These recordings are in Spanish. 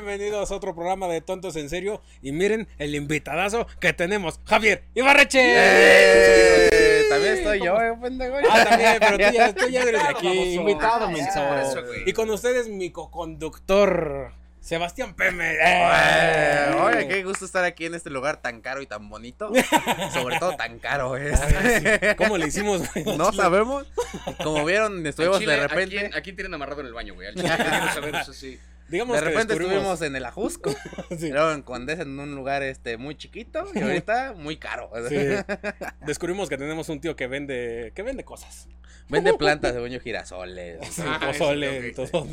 bienvenidos a otro programa de Tontos en Serio. Y miren el invitadazo que tenemos, Javier Ibarreche. ¡Eh! También estoy yo, eh, pendejo. Ah, también, pero tú ya, tú ya eres de aquí, invitado, Ah, menso. Y con ustedes mi co-conductor, Sebastián Peme. Eh, Oye, qué gusto estar aquí en este lugar tan caro y tan bonito. Sobre todo tan caro es. ¿Cómo le hicimos? güey? No sabemos. Como vieron, estuvimos chile, de ¿a repente. quién- ¿A quién tienen amarrado en el baño, güey? Al chile, saber eso sí. Digamos De que repente descubrimos- estuvimos en el Ajusco, Sí. luego en Condesa en un lugar este muy chiquito y ahorita muy caro. Sí. Descubrimos que tenemos un tío que vende, que vende cosas. Vende plantas de baño girasoles. Sí, Ah, pozole, todo.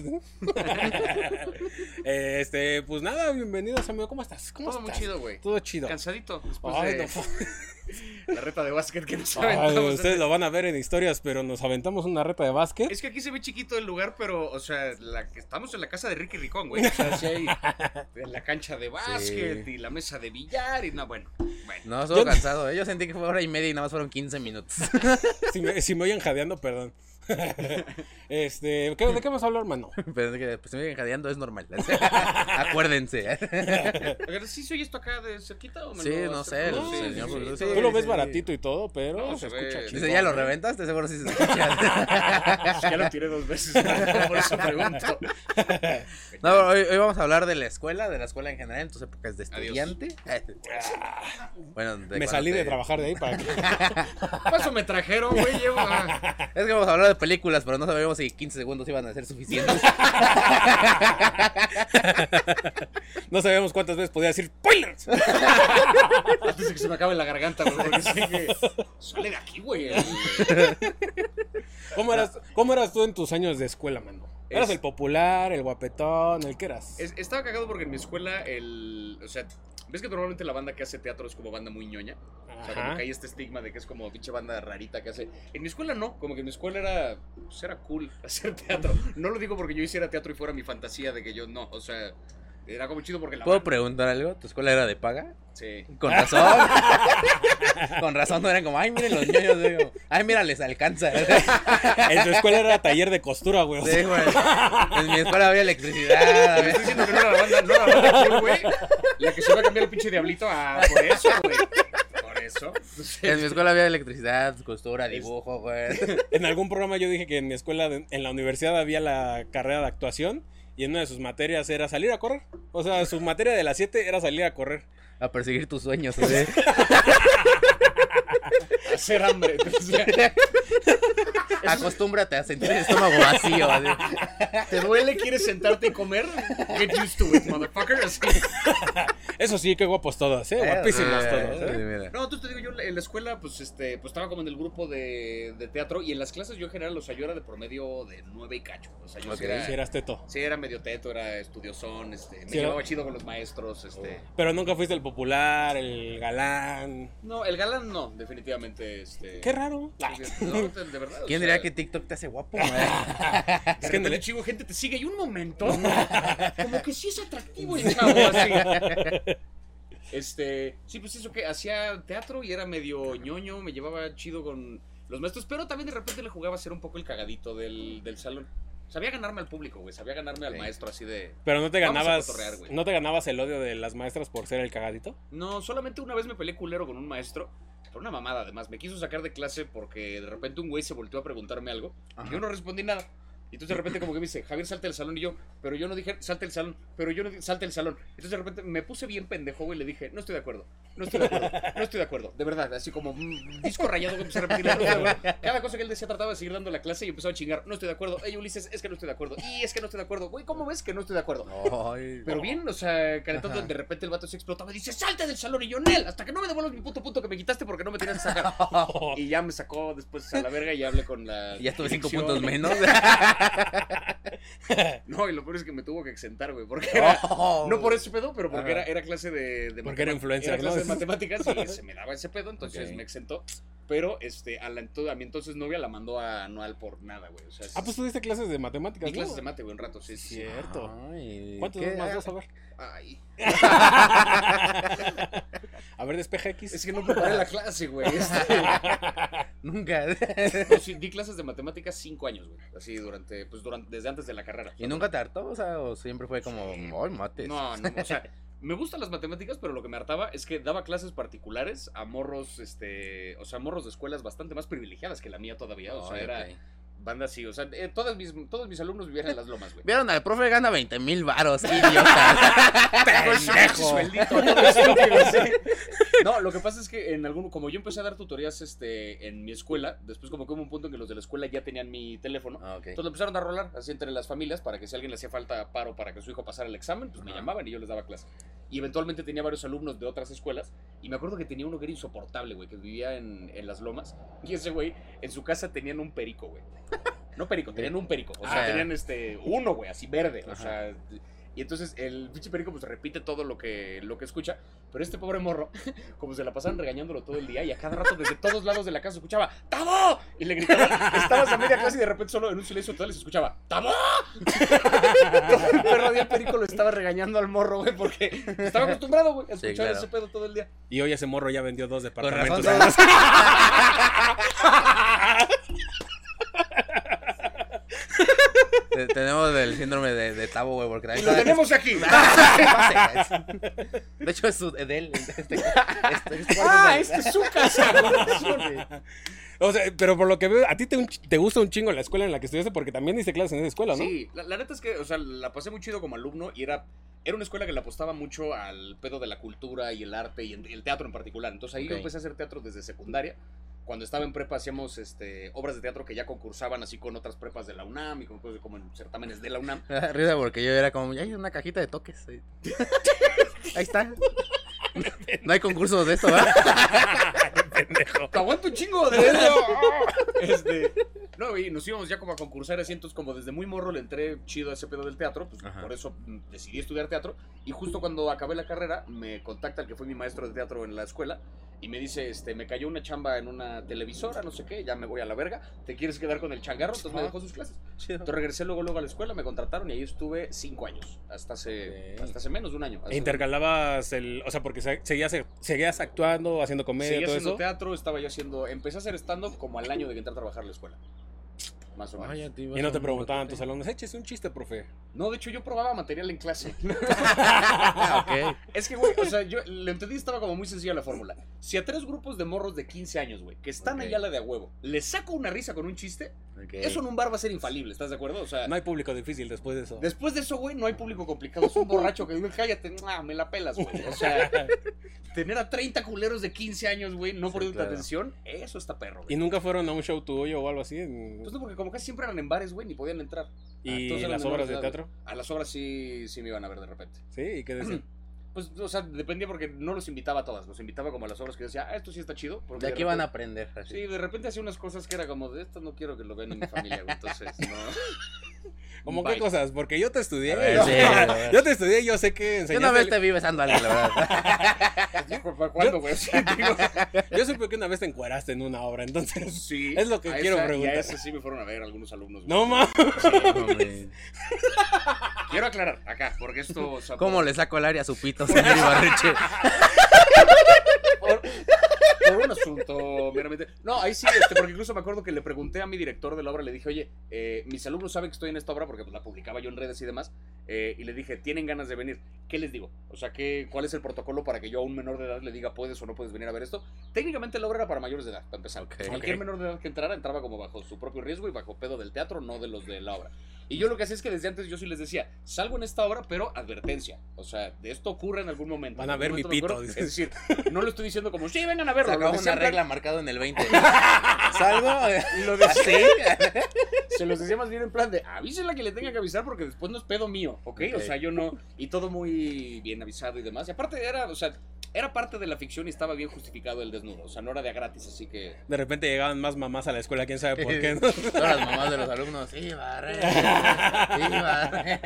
Eh, este, pues nada, bienvenidos amigo, ¿cómo estás? ¿Cómo Todo muy chido, güey. Todo chido. Cansadito después Ay, de no. La reta de básquet que nos Ay, aventamos. ustedes lo van a ver en historias, pero nos aventamos una reta de básquet. Es que aquí se ve chiquito el lugar, pero, o sea, la que estamos en la casa de Ricky Ricón, güey. O sea, sí hay la cancha de básquet y la mesa de billar y no, bueno. Bueno. No, estuvo Yo- cansado. ¿eh? Yo sentí que fue hora y media y nada más fueron 15 minutos. Si me, si me oyen jadeando, perdón. este, ¿qué- ¿de qué vamos a hablar, hermano? Pero es que pues, se me jadeando, es normal. Acuérdense. Ver, ¿sí soy esto acá de cerquita o me Sí, lo no sé, No, Sí, señor, sí, porque sí, sí, Tú lo ves sí. baratito y todo, pero No, se se escucha ve- chido. Dice, ¿ya lo reventaste? Seguro sí se escucha. Ya lo tiré dos veces, por eso pregunto. No, hoy, hoy vamos a hablar de la escuela, de la escuela en general, en tus épocas de estudiante. bueno, de Me salí te- de trabajar de ahí para que... Paso me trajeron, güey, llevo a... Es que vamos a hablar de películas, pero no sabemos si 15 segundos iban a ser suficientes. No sabíamos cuántas veces podía decir spoilers. Antes de que se me acabe la garganta, güey, porque que sale de aquí, güey. ¿Cómo eras, ¿Cómo eras tú en tus años de escuela, mano? ¿Eras Es- el popular, el guapetón, el que eras? Es- estaba cagado porque en mi escuela, el... O sea, ¿ves que normalmente la banda que hace teatro es como banda muy ñoña? O sea, como que hay este estigma de que es como pinche banda rarita que hace. En mi escuela no, como que en mi escuela era. Pues era cool hacer teatro. No lo digo porque yo hiciera teatro y fuera mi fantasía de que yo no. O sea, era como chido porque la. ¿Puedo preguntar algo? ¿Tu escuela era de paga? Sí. Con razón. Con razón no eran como, ay, miren los niños. Digo, ay, mira, les alcanza. En tu escuela era taller de costura, güey. Sí, güey. En mi escuela había electricidad. Estoy diciendo que no era la banda, no era la banda cool, güey. La que se va a cambiar el pinche diablito a. Por eso, güey. Por eso. En mi escuela había electricidad, costura, dibujo, güey. En algún programa yo dije que en mi escuela, de- en la universidad, había la carrera de actuación y una de sus materias era salir a correr. O sea, su materia de las 7 era salir a correr. A perseguir tus sueños, güey. Hacer hambre. Acostúmbrate a sentir el estómago vacío. ¿Te duele? ¿Quieres sentarte y comer? Get used to it, motherfucker. Así. Eso sí, qué guapos todos, ¿eh? Guapísimos Eh, todos, sí, ¿eh? mira. No, tú te digo, yo en la escuela, pues, este, pues estaba como en el grupo de, de teatro y en las clases yo en general, o sea, yo era de promedio de nueve y cacho. O sea, yo sí era, Si eras teto. sí era medio teto, era estudiosón, este, me Sí, era- llevaba chido con los maestros, este. Pero nunca fuiste el popular, el galán. No, el galán no, definitivamente, este. Qué raro. No, de, de verdad. o ¿Quién sea, diría que TikTok te hace guapo, Es que en el- chico, gente te sigue y un momento. como que sí es atractivo el chavo, así. Este, sí, pues eso que hacía teatro y era medio ñoño, me llevaba chido con los maestros, pero también de repente le jugaba a ser un poco el cagadito del, del salón. Sabía ganarme al público, güey, sabía ganarme al Sí. maestro así de... Pero no te ganabas. no te ganabas el odio de las maestras por ser el cagadito. No, solamente una vez me peleé culero con un maestro, por una mamada además, me quiso sacar de clase porque de repente un güey se volteó a preguntarme algo y yo no respondí nada. Y entonces de repente como que me dice, Javier, salte del salón. Y yo, pero yo no dije, salte del salón, pero yo no dije, salte del salón. Entonces de repente me puse bien pendejo, güey, y le dije, no estoy de acuerdo, no estoy de acuerdo, no estoy de acuerdo. De verdad, así como mm, disco rayado, que empecé a repetir. Cada cosa que él decía trataba de seguir dando la clase y empezó a chingar, no estoy de acuerdo. Ey, Ulises, es que no estoy de acuerdo. Y es que no estoy de acuerdo. Güey, ¿cómo ves que no estoy de acuerdo? Ay, Pero bien, o sea, calentando, de repente el vato se explotaba y dice, salte del salón. Y yo, Nel, hasta que no me devuelvas mi puto punto que me quitaste porque no me tenías que sacar. Y ya me sacó después a la verga y hablé con la. Y ya estuve cinco puntos menos. No, y lo peor es que me tuvo que exentar, güey. Porque era. Oh. No por ese pedo, pero porque era, era clase de, de Porque era influencer, Era clase ¿no? de matemáticas y se me daba ese pedo, entonces me exentó. pero este, a, la, a mi entonces novia la mandó a anual por nada, güey. O sea, Ah, pues tuviste clases de matemáticas, clases de mate, güey, un rato, sí. Cierto. Ay, ¿Cuántos más dos? A ver. Ay, A ver, despeja X. es que no preparé la clase, güey. este. Nunca. No, sí, di clases de matemáticas cinco años, güey. Así durante, pues durante, desde antes de la carrera. ¿Y nunca te hartó? O sea, o siempre fue como, Sí. ay, mates. No, no, o sea, me gustan las matemáticas, pero lo que me hartaba es que daba clases particulares a morros, este, o sea, morros de escuelas bastante más privilegiadas que la mía todavía. O sea, era. Banda así, o sea, eh, todas mis, todos mis alumnos vivían en las lomas, güey. Vieron al profe gana 20 mil varos, idiota. Pendejo. Sueldito, todo estúpido, sí. No, lo que pasa es que en algún, como yo empecé a dar tutorías este, en mi escuela, después como que hubo un punto en que los de la escuela ya tenían mi teléfono. Ah. Entonces lo empezaron a rolar así entre las familias para que si a alguien le hacía falta paro para que su hijo pasara el examen, pues me llamaban y yo les daba clase. Y eventualmente tenía varios alumnos de otras escuelas y me acuerdo que tenía uno que era insoportable, güey, que vivía en, en las lomas y ese güey en su casa tenían un perico, güey. No perico, tenían un perico, o sea, Ah, tenían este uno, güey, así verde, o sea, y entonces el pinche perico pues repite todo lo que, lo que escucha, pero este pobre morro, como se la pasaban regañándolo todo el día y a cada rato desde todos lados de la casa escuchaba ¡Tabo! Y le gritaban, estabas a media clase y de repente solo en un silencio total se escuchaba ¡Tabo! Todo el perro día el perico lo estaba regañando al morro, güey, porque estaba acostumbrado, güey, a Sí, escuchar claro. ese pedo todo el día. Y hoy ese morro ya vendió dos Con departamentos. razón. Te- Tenemos el síndrome de, de Tabo, güey, porque Y lo tenemos aquí. Pase. De hecho, es su, de él. Este, este, este ¡Ah, este es su casa! O sea, pero por lo que veo, a ti te, un te gusta un chingo la escuela en la que estudiaste porque también diste clases en esa escuela, ¿no? Sí, la, la neta es que, o sea, la pasé muy chido como alumno y era, era una escuela que le apostaba mucho al pedo de la cultura y el arte y el, el teatro en particular. Entonces ahí yo empecé a hacer teatro desde secundaria. Cuando estaba en prepa hacíamos este, obras de teatro que ya concursaban así con otras prepas de la UNAM y con cosas como en certámenes de la UNAM. Da Risa porque yo era como, ya hay una cajita de toques. Ahí Ahí está. No hay concurso de esto, ¿verdad? Pendejo. ¡Te aguanto un chingo de eso! este, no, y nos íbamos ya como a concursar así, entonces como desde muy morro le entré chido a ese pedo del teatro, pues Ajá. por eso mm, decidí estudiar teatro. Y justo cuando acabé la carrera, me contacta el que fue mi maestro de teatro en la escuela y me dice, este, me cayó una chamba en una televisora, no sé qué, ya me voy a la verga, ¿te quieres quedar con el changarro? Entonces me dejó sus clases. Entonces regresé luego, luego a la escuela, me contrataron y ahí estuve cinco años, hasta hace, hasta hace menos de un año. E intercalabas el. O sea, porque se- seguías, seguías actuando, haciendo comedia, Seguía todo haciendo eso. teatro, estaba yo haciendo, empecé a hacer stand-up como al año de que entré a trabajar a la escuela. Más o menos. Y no te preguntaban tus alumnos, eches un chiste, profe. No, de hecho yo probaba material en clase. Ah, ok. es que, güey, o sea, yo le entendí, estaba como muy sencilla la fórmula. Si a tres grupos de morros de 15 años, güey, que están Ok. allá a la de a huevo, les saco una risa con un chiste, eso en un bar va a ser infalible, ¿estás de acuerdo? O sea, No hay público difícil después de eso. después de eso, güey, no hay público complicado. Es un borracho que dice, cállate, ah, me la pelas, güey. O sea, tener a 30 culeros de 15 años, güey, no Sí, poniendo claro. atención, eso está perro, ¿Y güey. nunca fueron a un show tuyo o algo así? Pues no, porque como casi siempre eran en bares, güey, ni podían entrar. ¿Y eran las obras de teatro? A las obras sí, sí me iban a ver de repente. Sí, ¿y qué decían? Pues, o sea, dependía porque no los invitaba a todas. Los invitaba como a las obras que decía, ah, esto sí está chido. Porque De aquí van a repente- aprender. así. Sí, de repente hacía unas cosas que era como, de esto no quiero que lo vean en mi familia, güey. Entonces, no. ¿Cómo Bye. qué cosas? Porque yo te estudié. Ver, yo, sí, yo te estudié y yo sé que Yo enseñaste. una vez te vi besando a alguien, la verdad. ¿Para cuándo, güey? Yo supe que una vez te encueraste en una obra, entonces. sí, Es lo que a quiero esa- preguntar. Y a ese sí me fueron a ver algunos alumnos. No mames. Sí, Hombre. quiero aclarar acá, porque esto. o sea, ¿Cómo por- le saco el área a su pito, señor Ibarreche? por, por un asunto meramente. No, ahí sí, este, porque incluso me acuerdo que le pregunté a mi director de la obra, le dije, oye, eh, mis alumnos saben que estoy en esta obra porque pues, la publicaba yo en redes y demás, eh, y le dije, ¿tienen ganas de venir? ¿Qué les digo? O sea, ¿qué, ¿cuál es el protocolo para que yo a un menor de edad le diga, puedes o no puedes venir a ver esto? Técnicamente la obra era para mayores de edad, para empezar. Ok. Cualquier menor de edad que entrara entraba como bajo su propio riesgo y bajo pedo del teatro, no de los de la obra. Y yo lo que hacía es que desde antes yo sí les decía, salgo en esta obra, pero advertencia. O sea, de esto ocurre en algún momento. Van a ver mi pito. Es decir, no lo estoy diciendo como, sí, vengan a verlo. una regla marcada en el 20. ¿Salgo? Lo decía- se los decía más bien en plan de avísenla que le tenga que avisar porque después no es pedo mío, ¿ok? O sea, yo no. Y todo muy bien avisado y demás. Y aparte era, o sea, era parte de la ficción y estaba bien justificado el desnudo. O sea, no era de a gratis, así que. De repente llegaban más mamás a la escuela, quién sabe por qué. ¿no? Todas las mamás de los alumnos. Ibarreche. Ibarreche.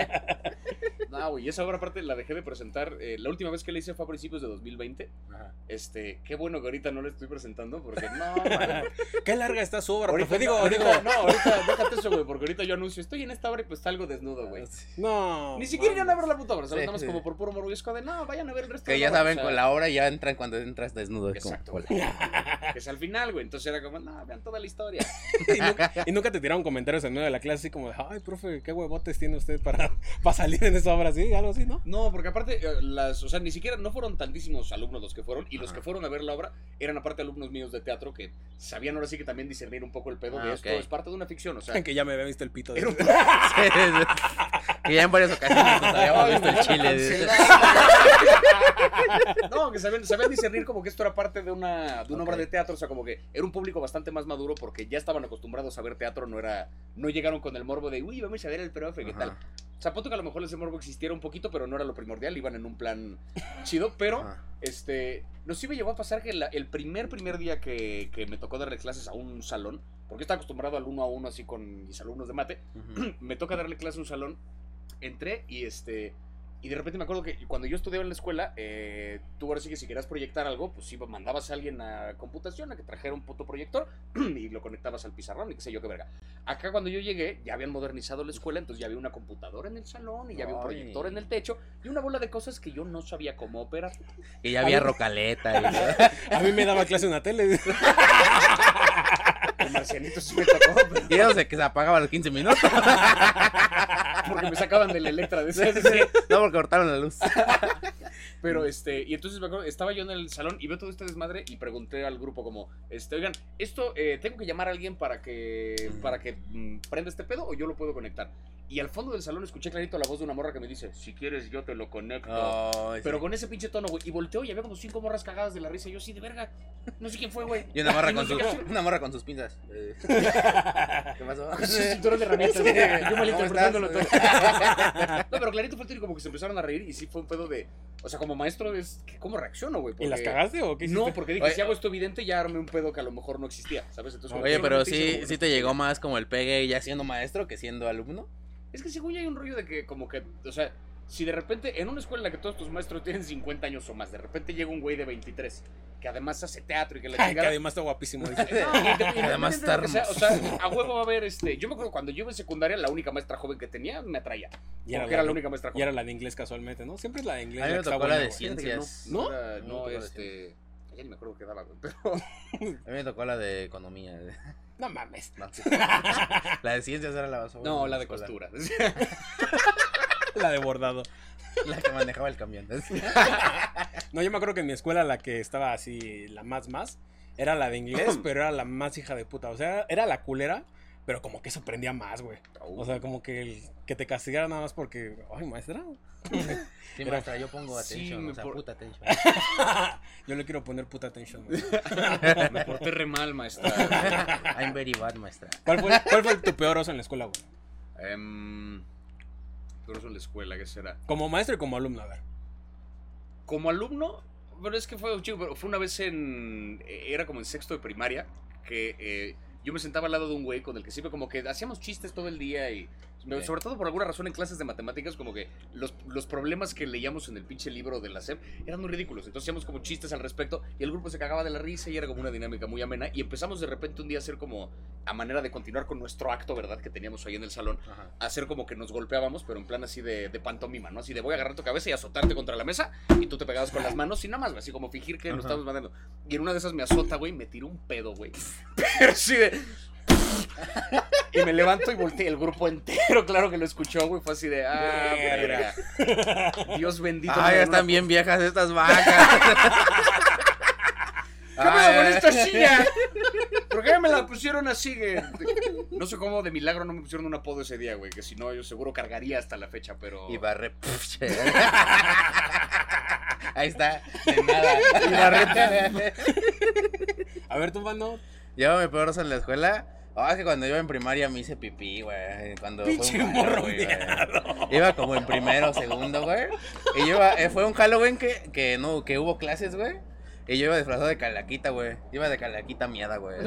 No, güey, esa obra aparte la dejé de presentar. eh, la última vez que la hice fue a principios de 2020. Ajá. Este, qué bueno que ahorita no la estoy presentando porque no, Qué larga está su obra, Ahorita, profe. Digo, ahorita- digo, no, ahorita déjate eso, güey, porque ahorita yo anuncio, estoy en esta obra y pues salgo desnudo, güey. no. Ni siquiera irían a ver la puta obra, ¿sabes? Sí, sí. como por puro morbo de, no, vayan a ver el resto Que de ya obra, saben o sea, con la hora ya entran cuando entras desnudo. como, Exacto, hola. güey. Que es al final, güey. Entonces era como, no, vean toda la historia. y, nunca, y nunca te tiraron comentarios en medio de la clase así como ay, profe, qué huevotes tiene usted para, para salir en esa obra así, algo así, ¿no? No, porque aparte, eh, las, o sea, ni siquiera, no fueron tantísimos alumnos los que fueron, y los Ajá. que fueron a ver la obra eran aparte alumnos míos de teatro que sabían ahora sí que también discernir un poco el pedo de Ah, esto ok. es parte de una ficción, o sea, que ya me había visto el pito. de- era un Sí, sí. que ya en varias ocasiones nos habíamos visto el chile. de-. No, que sabían, sabían discernir como que esto era parte de una, de una obra de teatro, o sea, como que era un público bastante más maduro porque ya estaban acostumbrados a ver teatro, no era, no llegaron con el morbo de, uy, vamos a ver el profe, ¿qué tal? Ajá. Punto que a lo mejor ese morbo existiera un poquito, pero no era lo primordial, iban en un plan chido, pero este, nos sí me llegó a pasar que la- el primer, primer día que, que me tocó darle clases a un salón, porque estaba acostumbrado al uno a uno así con mis alumnos de mate, me toca darle clase a un salón, entré y este... Y de repente me acuerdo que cuando yo estudiaba en la escuela, eh, tú ahora sí que si querías proyectar algo, pues iba, mandabas a alguien a computación a que trajera un puto proyector y lo conectabas al pizarrón y qué sé yo qué verga. Acá cuando yo llegué, ya habían modernizado la escuela, entonces ya había una computadora en el salón y ya había un proyector en el techo y una bola de cosas que yo no sabía cómo operar. Y ya había A rocaleta. Y, A mí me daba clase una tele. El marcianito sí me tocó, pero- y eso de que se apagaba a los 15 minutos. porque me sacaban del Electra de ese. No, porque cortaron la luz. Pero este, y entonces me acuerdo, estaba yo en el salón y veo todo este desmadre y pregunté al grupo como, este, oigan, esto eh, tengo que llamar a alguien para que para que mm, prenda este pedo o yo lo puedo conectar. Y al fondo del salón escuché clarito la voz de una morra que me dice, si quieres yo te lo conecto. Pero con ese pinche tono, güey. Y volteó y había como cinco morras cagadas de la risa. Y yo, sí, de verga. No sé quién fue, güey. Y una morra, Y no con su, hacer. una morra con sus pinzas. Eh, ¿Qué pasó? Su cinturón de herramientas. Yo ¿Cómo malinterpretándolo todo. No, pero clarito fue el y como que se empezaron a reír. Y sí fue un pedo de. O sea, como maestro, es. ¿Cómo reacciono, güey? ¿Y las Porque- cagaste o qué hiciste? No, porque dije, Oye, si hago esto evidente, ya armé un pedo que a lo mejor no existía, ¿sabes? Entonces, Oye, pero hice sí, sí te llegó más como el pegue ya siendo maestro que siendo alumno. Es que según ya hay un rollo de que, como que, o sea, si de repente, en una escuela en la que todos tus maestros tienen 50 años o más, de repente llega un güey de 23, que además hace teatro y que la Ay, que chingada. además está guapísimo. No, Además está de hermoso. O sea, a huevo va a haber este. Yo me acuerdo cuando yo iba en secundaria, la única maestra joven que tenía me atraía. Y era, Porque era la, única maestra y joven. era la de inglés casualmente, ¿no? Siempre es la de inglés. A mí me tocó la de ciencias. No, ¿No? Era- No, este. Ya ni me acuerdo qué daba, güey. Pero. A mí me tocó la de economía. No mames. No, sí. La de ciencias era la más No, la de costura. La de bordado. La que manejaba el camión. No, yo me acuerdo que en mi escuela la que estaba así, la más más, era la de inglés, pero era la más hija de puta. O sea, era la culera, pero como que eso prendía más, güey. O sea, como que el, que te castigara nada más porque, ay, maestra. Sí, maestra, yo pongo atención, o sea, por- puta atención. Yo le quiero poner puta atención. güey. Me porté re mal, maestra. I'm very bad, maestra. ¿Cuál fue, ¿Cuál fue tu peor oso en la escuela, güey? Em, eso en la escuela, ¿qué será? Como maestro y como alumno, a ver. Como alumno, pero es que fue chico, pero fue una vez en. eh, Era como en sexto de primaria, que eh, yo me sentaba al lado de un güey con el que siempre como que hacíamos chistes todo el día y. Sobre todo por alguna razón en clases de matemáticas, como que los, los problemas que leíamos en el pinche libro de la SEP eran muy ridículos. Entonces hacíamos como chistes al respecto y el grupo se cagaba de la risa y era como una dinámica muy amena. Y empezamos de repente un día a hacer como a manera de continuar con nuestro acto, ¿verdad? Que teníamos ahí en el salón Ajá. hacer como que nos golpeábamos, pero en plan así de, de pantomima, ¿no? Así de voy a agarrar tu cabeza y azotarte contra la mesa y tú te pegabas con las manos y nada más, así como fingir que nos estábamos mandando. Y en una de esas me azota, güey, me tiró un pedo, güey. Pero así de... Y me levanto y volteé el grupo entero, claro que lo escuchó, güey, fue así de, ah, Verga. Dios bendito. Ah, ya están bien viejas estas vacas. ¿Qué pedo con esta silla? ¿Por qué me la pusieron así? güey? No sé cómo de milagro no me pusieron un apodo ese día, güey, que si no yo seguro cargaría hasta la fecha, pero... Y barre. Ahí está, de nada. Y barre. A ver, tú, mano. Mi peor en la escuela. Ah, oh, que cuando iba en primaria me hice pipí, güey. Cuando Pinche morro, güey. Iba como en primero, o segundo, güey. Y yo iba, eh, fue un Halloween que, que no, que hubo clases, güey. Y yo iba disfrazado de calaquita, güey. Iba de calaquita miada, güey.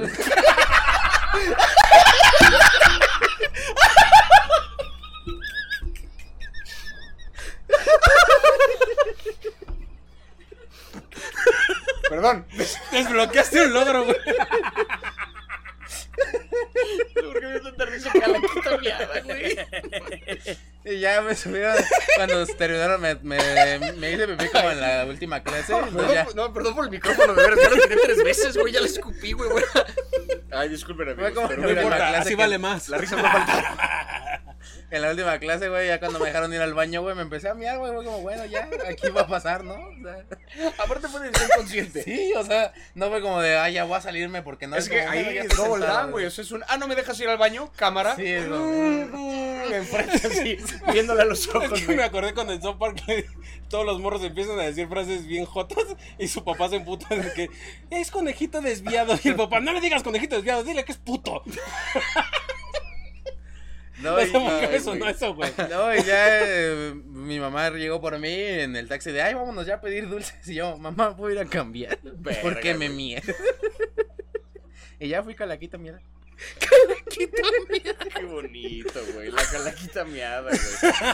Perdón. Desbloqueaste un logro, güey. ¿Por qué me dio tanta risa calaquita miada, güey? Y ya me subieron. Cuando terminaron, me, me, me hice pipí como en la última clase. entonces ya- no, perdón por el micrófono, de veras. Ya lo tiré tres veces, güey. Ya le escupí, güey. güey. Ay, disculpen, amigos. Pero no No mira, importa, la, importa, clase así que- vale más. la risa no falta. En la última clase, güey, ya cuando me dejaron ir al baño, güey, me empecé a miar, güey, como, bueno, ya, aquí va a pasar, ¿no? O sea, Aparte fue decisión consciente. sí, o sea, no fue como de, ay, ya voy a salirme porque no es que como, ahí es double down, güey. Eso es un. Ah, no me dejas ir al baño, cámara. Sí, es Enfrente así, viéndole a los ojos, Es que me acordé con el South Park que todos los morros empiezan a decir frases bien jotas y su papá se emputa de que es conejito desviado y el papá no le digas conejito desviado, dile que es puto. No, No y, güey. eso, güey. no, y ya eh, mi mamá llegó por mí en el taxi de, ay, vámonos ya a pedir dulces. Y yo, mamá, voy a ir a cambiar Verga, porque me mié. y ya fui calaquita, mierda. Qué bonito, güey. La calaquita miada, güey.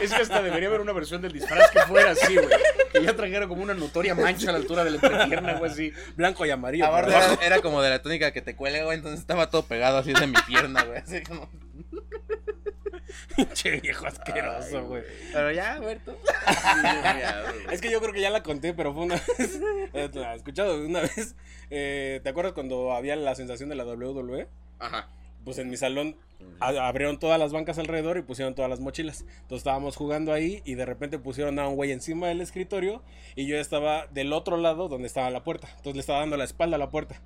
Es que hasta debería haber una versión del disfraz que fuera así, güey. Que ya trajera como una notoria mancha a la altura de la entrepierna, güey, así. Blanco y amarillo. Aparte era como de la túnica que te cuelga, güey, entonces estaba todo pegado así de mi pierna, güey. Así como, Che, viejo asqueroso, güey. pero ya, tú. Es que yo creo que ya la conté, pero fue una vez. eh, ¿La has escuchado? Una vez. eh, ¿Te acuerdas cuando había la sensación de la WWE? Ajá. Pues en mi salón abrieron todas las bancas alrededor y pusieron todas las mochilas. Entonces estábamos jugando ahí y de repente pusieron a un güey encima del escritorio y yo estaba del otro lado donde estaba la puerta. Entonces le estaba dando la espalda a la puerta.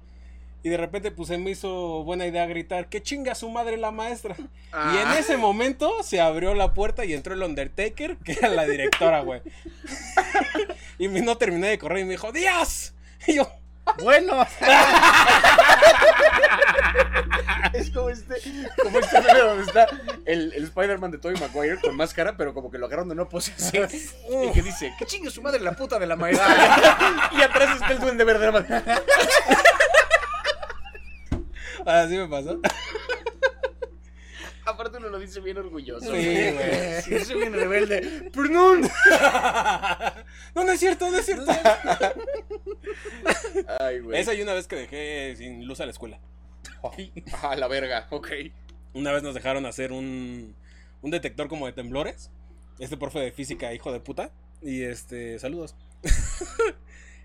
Y de repente pues se me hizo buena idea gritar, que chinga su madre la maestra. Y en Ah. ese momento se abrió la puerta y entró el Undertaker, que era la directora, güey. y me- no terminé de correr y me dijo, ¡Díaz! Y yo, Bueno, Es como este, como este meme donde está el, el Spider-Man de Tobey Maguire con máscara, pero como que lo agarraron de una así. Y que dice, que chingue su madre la puta de la maestra. y atrás está el duende verde. Así me pasó. Aparte uno lo dice bien orgulloso. Sí, güey. Sí, soy bien rebelde. Perdón. no, no es cierto, no es cierto. Ay, güey. Esa y una vez que dejé sin luz a la escuela. Ah, la verga, ok. Una vez nos dejaron hacer un, un detector como de temblores. Este profe de física, hijo de puta. Y este, saludos.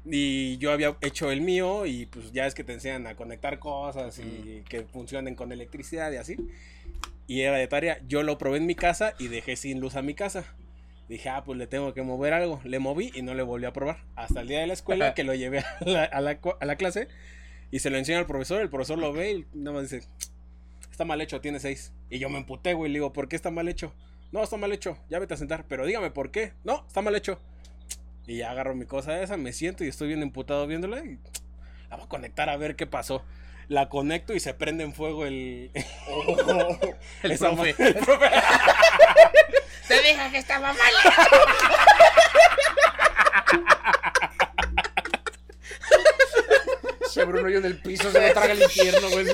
Y yo había hecho el mío y pues ya es que te enseñan a conectar cosas y que funcionen con electricidad y así. Y era de tarea. Yo lo probé en mi casa y dejé sin luz a mi casa. Dije, ah, pues le tengo que mover algo. Le moví y no le volví a probar. Hasta el día de la escuela que lo llevé a la, a la cu- a la clase y se lo enseña al profesor. El profesor lo ve y nada más dice, está mal hecho, tiene seis. Y yo me emputé, güey. Le digo, ¿por qué está mal hecho? No, está mal hecho. Ya vete a sentar. Pero dígame por qué. No, está mal hecho. Y ya agarro mi cosa esa, me siento y estoy bien emputado viéndola. Y la voy a conectar a ver qué pasó. La conecto y se prende en fuego el. el esa profe. ma- el profe. Te dije que estaba mal. Se abre un hoyo en el piso, se le traga el infierno, güey.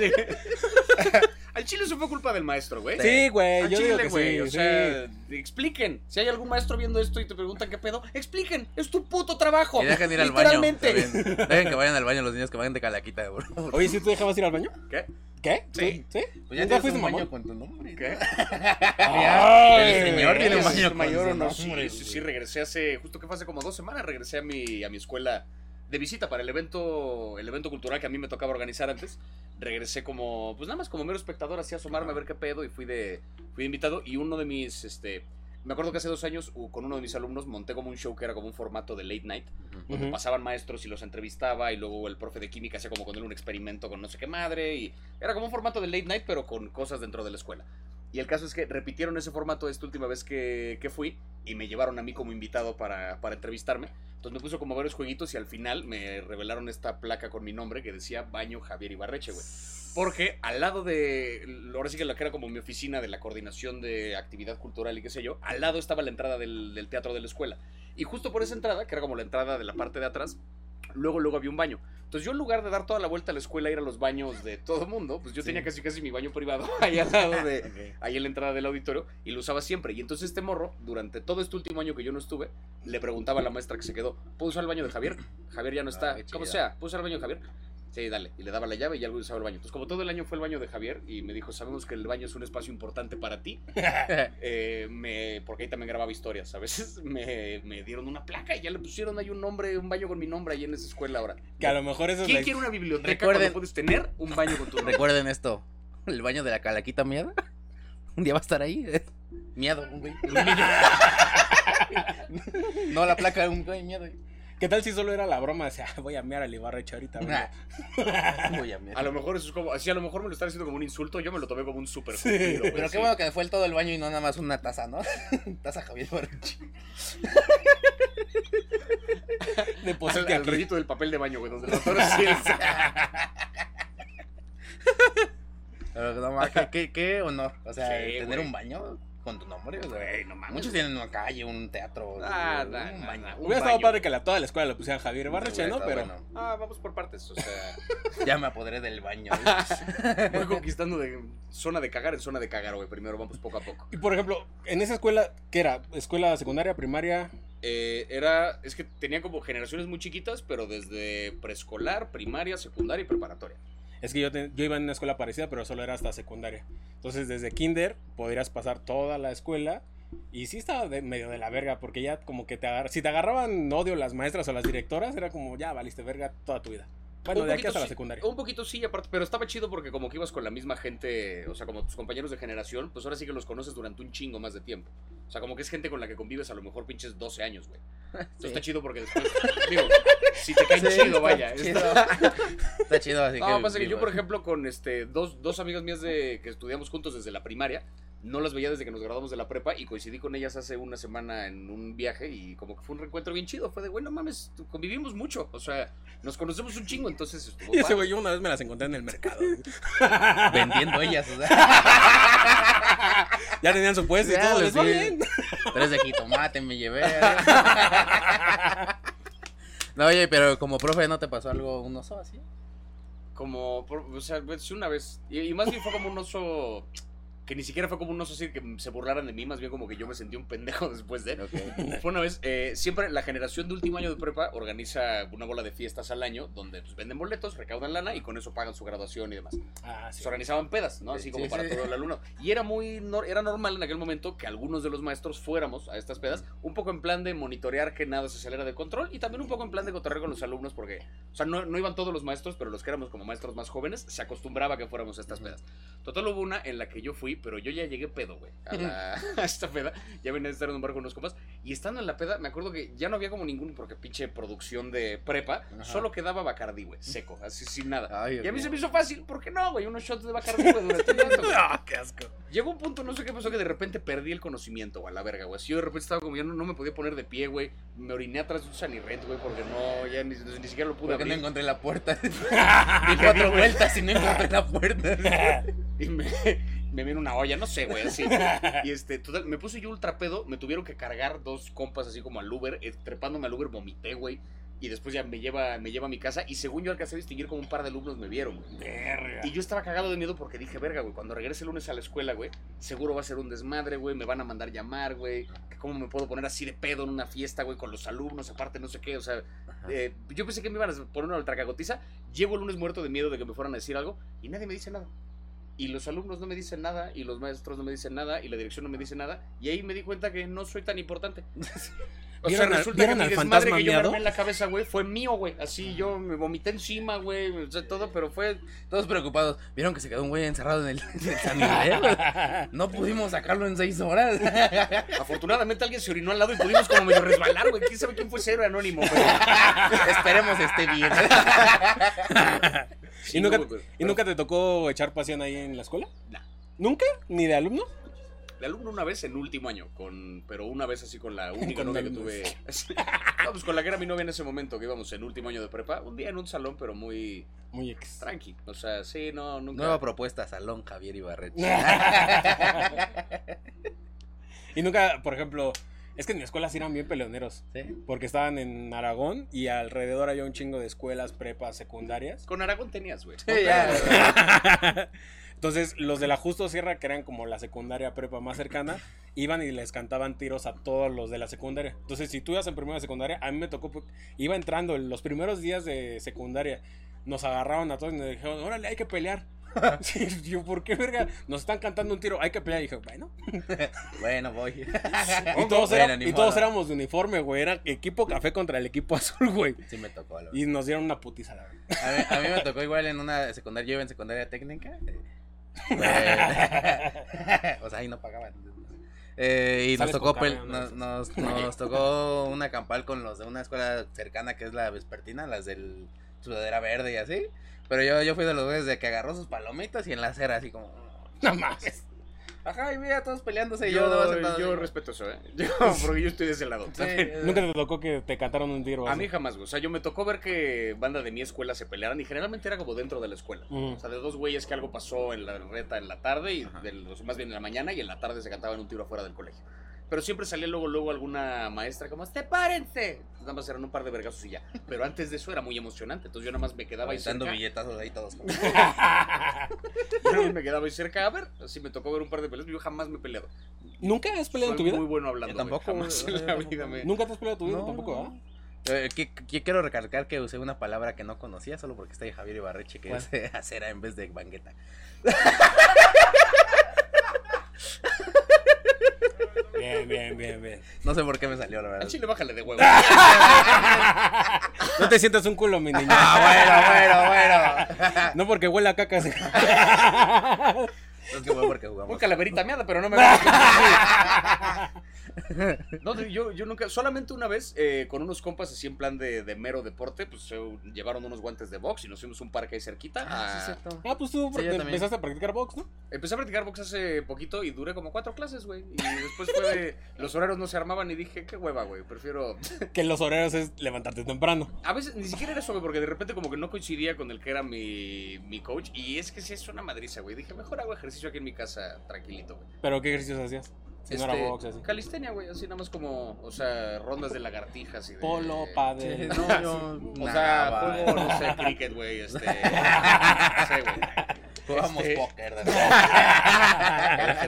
Al chile eso fue culpa del maestro, güey. Sí, güey. Al Yo digo chile, que güey. sí. o sí. sea, expliquen. Si hay algún maestro viendo esto y te preguntan qué pedo, expliquen. Es tu puto trabajo. Y dejen ir al baño. Dejen que vayan al baño los niños que vayan de calaquita, bro. Oye, ¿sí tú dejabas ir al baño? ¿Qué? ¿Qué? Sí. ¿Sí? Pues ya ¿Nunca tienes fuiste un baño con tu nombre. ¿Qué? Ay, el señor tiene un baño mayor con o su no. nombre, Sí, sí, güey. sí, regresé hace, justo que fue hace como dos semanas, regresé a mi, a mi escuela de visita para el evento, el evento cultural que a mí me tocaba organizar antes. Regresé como, pues nada más como mero espectador, así a asomarme a ver qué pedo y fui de, fui de invitado y uno de mis, este, me acuerdo que hace dos años con uno de mis alumnos monté como un show que era como un formato de late night, donde pasaban maestros y los entrevistaba y luego el profe de química hacía como con él un experimento con no sé qué madre y era como un formato de late night pero con cosas dentro de la escuela. Y el caso es que repitieron ese formato esta última vez que, que fui y me llevaron a mí como invitado para, para entrevistarme. Entonces me puso como varios jueguitos y al final me revelaron esta placa con mi nombre que decía Baño Javier Ibarreche, güey. Porque al lado de, ahora sí que la que era como mi oficina de la coordinación de actividad cultural y qué sé yo, al lado estaba la entrada del teatro de la escuela. Y justo por esa entrada, que era como la entrada de la parte de atrás, luego, luego había un baño. Entonces yo en lugar de dar toda la vuelta a la escuela, ir a los baños de todo el mundo, pues yo tenía casi casi mi baño privado ahí al lado de, ahí en la entrada del auditorio y lo usaba siempre. Y entonces este morro, durante todo este último año que yo no estuve, le preguntaba a la maestra que se quedó, ¿puedo usar el baño de Javier? Javier ya no está. Ah, chido. sea, ¿puedo usar el baño de Javier? Sí, dale. Y le daba la llave y algo usaba el baño. Entonces, como todo el año fue el baño de Javier y me dijo, sabemos que el baño es un espacio importante para ti, eh, me, porque ahí también grababa historias. A veces me, me dieron una placa y ya le pusieron ahí un nombre, un baño con mi nombre ahí en esa escuela ahora. Que a lo mejor eso es ¿Quién la- quiere una biblioteca Recuerden- cuando puedes tener un baño con tu nombre? Recuerden esto. El baño de la calaquita miedo. Un día va a estar ahí. eh. Miedo, un güey. no la placa, un güey, miedo. ¿Qué tal si solo era la broma? O sea, voy a mear al Ibarreche ahorita. vengo"? Voy a miedo. A lo mejor eso es como, así a lo mejor me lo están haciendo como un insulto, yo me lo tomé como un súper Sí. Pero sí. qué bueno que fue el todo el baño y no nada más una taza, ¿no? taza Javier Barrechi. Al, Deposite al rollito del papel de baño, güey, donde los toros sí, sí. Pero no más, qué, qué, qué honor. O sea, Sí, tener güey. un baño con tu nombre. o sea, Güey, no mames. Muchos tienen una calle, un teatro. Ah, un nah, nah, baño. nah. Hubiera estado padre que la, toda la escuela lo pusieran Javier Ibarreche, Hubiera ¿no? Pero bueno. Ah, vamos por partes, o sea, Ya me apoderé del baño. voy conquistando de zona de cagar en zona de cagar, güey. Primero vamos poco a poco. Y por ejemplo, en esa escuela, ¿qué era? ¿Escuela secundaria, primaria? Eh, era, es que tenía como generaciones muy chiquitas, pero desde preescolar, primaria, secundaria y preparatoria. Es que yo, te- yo iba en una escuela parecida, pero solo era hasta secundaria. Entonces, desde kinder podrías pasar toda la escuela. Y sí estaba medio de la verga, porque ya como que te agar- si te agarraban odio las maestras o las directoras, era como ya valiste verga toda tu vida. Bueno, Un de aquí poquito hasta la secundaria. Un poquito sí, aparte, pero estaba chido porque como que ibas con la misma gente, o sea, como tus compañeros de generación, pues ahora sí que los conoces durante un chingo más de tiempo. O sea, como que es gente con la que convives a lo mejor pinches 12 años, güey. Entonces Sí. está chido porque después, digo, si te caen Sí, chido, está vaya. chido. está- Está chido, así que. No, pasa que yo, por ejemplo, con este dos, dos amigas mías de, que estudiamos juntos desde la primaria, no las veía desde que nos graduamos de la prepa y coincidí con ellas hace una semana en un viaje y como que fue un reencuentro bien chido. Fue de, bueno, mames, convivimos mucho. O sea, nos conocemos un chingo, entonces estuvo Y ese güey, yo una vez me las encontré en el mercado. Vendiendo ellas, o sea. ya tenían su puesto y Ya, todo, les bien. Tres de jitomate me llevé. No, oye, pero como profe, ¿no te pasó algo, un oso así? Como, o sea, pues, sí, una vez. Y, y más bien fue como un oso. Que ni siquiera fue como un oso así que se burlaran de mí, más bien como que yo me sentí un pendejo después de. Fue una vez, eh, siempre la generación de último año de prepa organiza una bola de fiestas al año donde pues, venden boletos, recaudan lana y con eso pagan su graduación y demás. Ah, sí. Se organizaban pedas, ¿no? Así Sí, como sí, para sí. todo el alumno. Y era muy nor- era normal en aquel momento que algunos de los maestros fuéramos a estas pedas, un poco en plan de monitorear que nada se saliera de control y también un poco en plan de cotorrear con los alumnos porque, o sea, no, no iban todos los maestros, pero los que éramos como maestros más jóvenes, se acostumbraba a que fuéramos a estas Ujú. pedas. Total hubo una en la que yo fui, pero yo ya llegué pedo, güey, a, la- a esta peda. Ya venía a estar en un bar con unos compas y estando en la peda, me acuerdo que ya no había como ningún, porque pinche producción de prepa, Ajá. solo quedaba Bacardi, güey, seco, así sin nada. Ay, Y a mí se me hizo fácil, ¿por qué no, güey? Unos shots de Bacardi, güey, durante el rato. Ah, qué asco. Llegó un punto, no sé qué pasó, que de repente perdí el conocimiento, güey, a la verga, güey. Así yo de repente estaba como, ya no, no me podía poner de pie, güey. Me oriné atrás de un sanirrent, güey, porque no, ya ni, ni siquiera lo pude Porque no abrir. encontré la puerta. Di cuatro vueltas y no encontré la puerta. Y me, me viene una olla, no sé, güey, así. Y este, total, me puse yo ultra pedo, me tuvieron que cargar dos compas así como al Uber, eh, trepándome al Uber vomité, güey. Y después ya me lleva, me lleva a mi casa y según yo alcancé a distinguir como un par de alumnos me vieron, güey. Verga. Y yo estaba cagado de miedo porque dije, verga, güey, cuando regrese el lunes a la escuela, güey, seguro va a ser un desmadre, güey, me van a mandar llamar, güey, cómo me puedo poner así de pedo en una fiesta, güey, con los alumnos, aparte no sé qué, o sea, eh, yo pensé que me iban a poner una ultracagotiza, llego el lunes muerto de miedo de que me fueran a decir algo y nadie me dice nada. Y los alumnos no me dicen nada, y los maestros no me dicen nada, y la dirección no me dice nada, y ahí me di cuenta que no soy tan importante. O sea, ¿Vieron al- resulta que mi desmadre que yo me armé en la cabeza, güey, fue mío, güey. Así yo me vomité encima, güey, o sea, todo, pero fue Todos preocupados. ¿Vieron que se quedó un güey encerrado en el, en el San Miguel? No pudimos sacarlo en seis horas. Afortunadamente alguien se orinó al lado y pudimos como medio resbalar, güey. ¿Quién sabe quién fue ese héroe anónimo, güey? Esperemos esté bien. Sí, ¿Y, nunca, no, ¿Y nunca te tocó echar pasión ahí en la escuela? No. ¿Nunca? ¿Ni de alumno? De alumno una vez en último año, con, pero una vez así con la única novia que tuve. No, pues con la que era mi novia en ese momento, que íbamos en último año de prepa. Un día en un salón, pero muy Muy ex. tranqui. O sea, sí, no, nunca. Nueva propuesta, Salón Javier Ibarreche. y nunca, por ejemplo, Es que en mi escuela sí eran bien peleoneros. Sí. Porque estaban en Aragón y alrededor había un chingo de escuelas, prepas, secundarias. Con Aragón tenías, güey. Sí. Entonces, los de la Justo Sierra, que eran como la secundaria prepa más cercana, iban y les cantaban tiros a todos los de la secundaria. Entonces, si tú ibas en primera secundaria, a mí me tocó, pues, iba entrando en los primeros días de secundaria, nos agarraron a todos y nos dijeron, órale, hay que pelear. Sí, yo, ¿por qué, verga? Nos están cantando un tiro, hay que pelear. Y dije, bueno. Bueno, voy. Y todos, Bueno, era- ni y todos modo. éramos de uniforme, güey. Era equipo café contra el equipo azul, güey. Sí me tocó. la Y nos dieron una putiza, la verdad. A mí, a mí me tocó igual en una secundaria, yo iba en secundaria técnica. eh, o sea, ahí no pagaban. Eh, y nos tocó, nos, nos tocó una campal con los de una escuela cercana que es la vespertina, las del sudadera verde y así. Pero yo, yo fui de los güeyes de que agarró sus palomitas y en la acera así como... Nada más. Ajá, y mira, todos peleándose y yo, Yo, sentado yo así. respeto eso, ¿eh? Yo, porque yo estoy de ese lado. Nunca te tocó que te cantaron un tiro. A así? mí jamás, güey. O sea, yo me tocó ver que banda de mi escuela se pelearan y generalmente era como dentro de la escuela. O sea, de dos güeyes que algo pasó en la reta en la tarde y de los- más bien en la mañana y en la tarde se cantaban un tiro afuera del colegio. Pero siempre salía luego, luego alguna maestra como, ¡sepárense! Nada más eran un par de vergazos y ya. Pero antes de eso era muy emocionante. Entonces yo nada más me quedaba ahí cerca. billetazos ahí todos. Yo nada más me quedaba ahí cerca a ver. Así me tocó ver un par de peleas. Yo jamás me he peleado. ¿Nunca has peleado en tu Soy vida? muy bueno hablando. Yo tampoco, güey. Jamás güey, en la vida me... ¿Nunca te has peleado en tu vida? No, Tampoco, no. ¿ah? Eh, que- que quiero recalcar que usé una palabra que no conocía solo porque está ahí Javier Ibarreche, que ¿Cuál? es acera en vez de bangueta. Bien, bien, bien, bien. No sé por qué me salió, la verdad. Al chile bájale de huevo. No te sientas un culo, mi niña. Ah, bueno, bueno, bueno. No porque huele a caca. No es que fue porque Muy jugamos. calaverita meada, pero no me gusta. No, yo, yo nunca, solamente una vez eh, con unos compas así en plan de, de mero deporte, pues eh, llevaron unos guantes de box y nos fuimos a un parque ahí cerquita. Ah, sí, cierto. Ah, pues tú Sí, yo también. empezaste a practicar box, ¿no? Empecé a practicar box hace poquito y duré como cuatro clases, güey. Y después fue de, los horarios no se armaban y dije, qué hueva, güey, prefiero... Que los horarios es levantarte temprano. A veces ni siquiera era eso, güey, porque de repente como que no coincidía con el que era mi, mi coach y es que sí es una madriza, güey. Dije, mejor hago ejercicio aquí en mi casa tranquilito, güey. ¿Pero qué ejercicios hacías? Si no era Este, box, así. Calistenia, güey, así nada más como, o sea, rondas de lagartijas y de... Polo, padre. no, yo O sea, juego, no sé, cricket, güey, este... No sé, güey. Jugamos este- póker.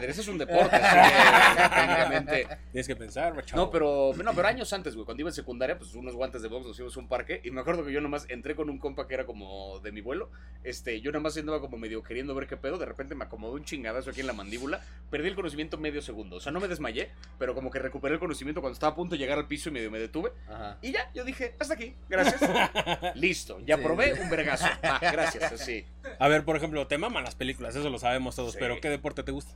ajedrez es un deporte, así. Tienes que pensar, chavo. No, pero, no, pero años antes, güey, cuando iba en secundaria, pues unos guantes de box, nos íbamos a un parque, y me acuerdo que yo nomás entré con un compa que era como de mi vuelo, este, yo nomás andaba como medio queriendo ver qué pedo, de repente me acomodó un chingadazo aquí en la mandíbula, perdí el conocimiento medio segundo, o sea, no me desmayé, pero como que recuperé el conocimiento cuando estaba a punto de llegar al piso y medio me detuve, Ajá. y ya, yo dije, hasta aquí, gracias, listo, ya Sí. probé un vergazo, ah, gracias, así. A ver, por ejemplo, te maman las películas, eso lo sabemos todos, Sí. pero ¿qué deporte te gusta?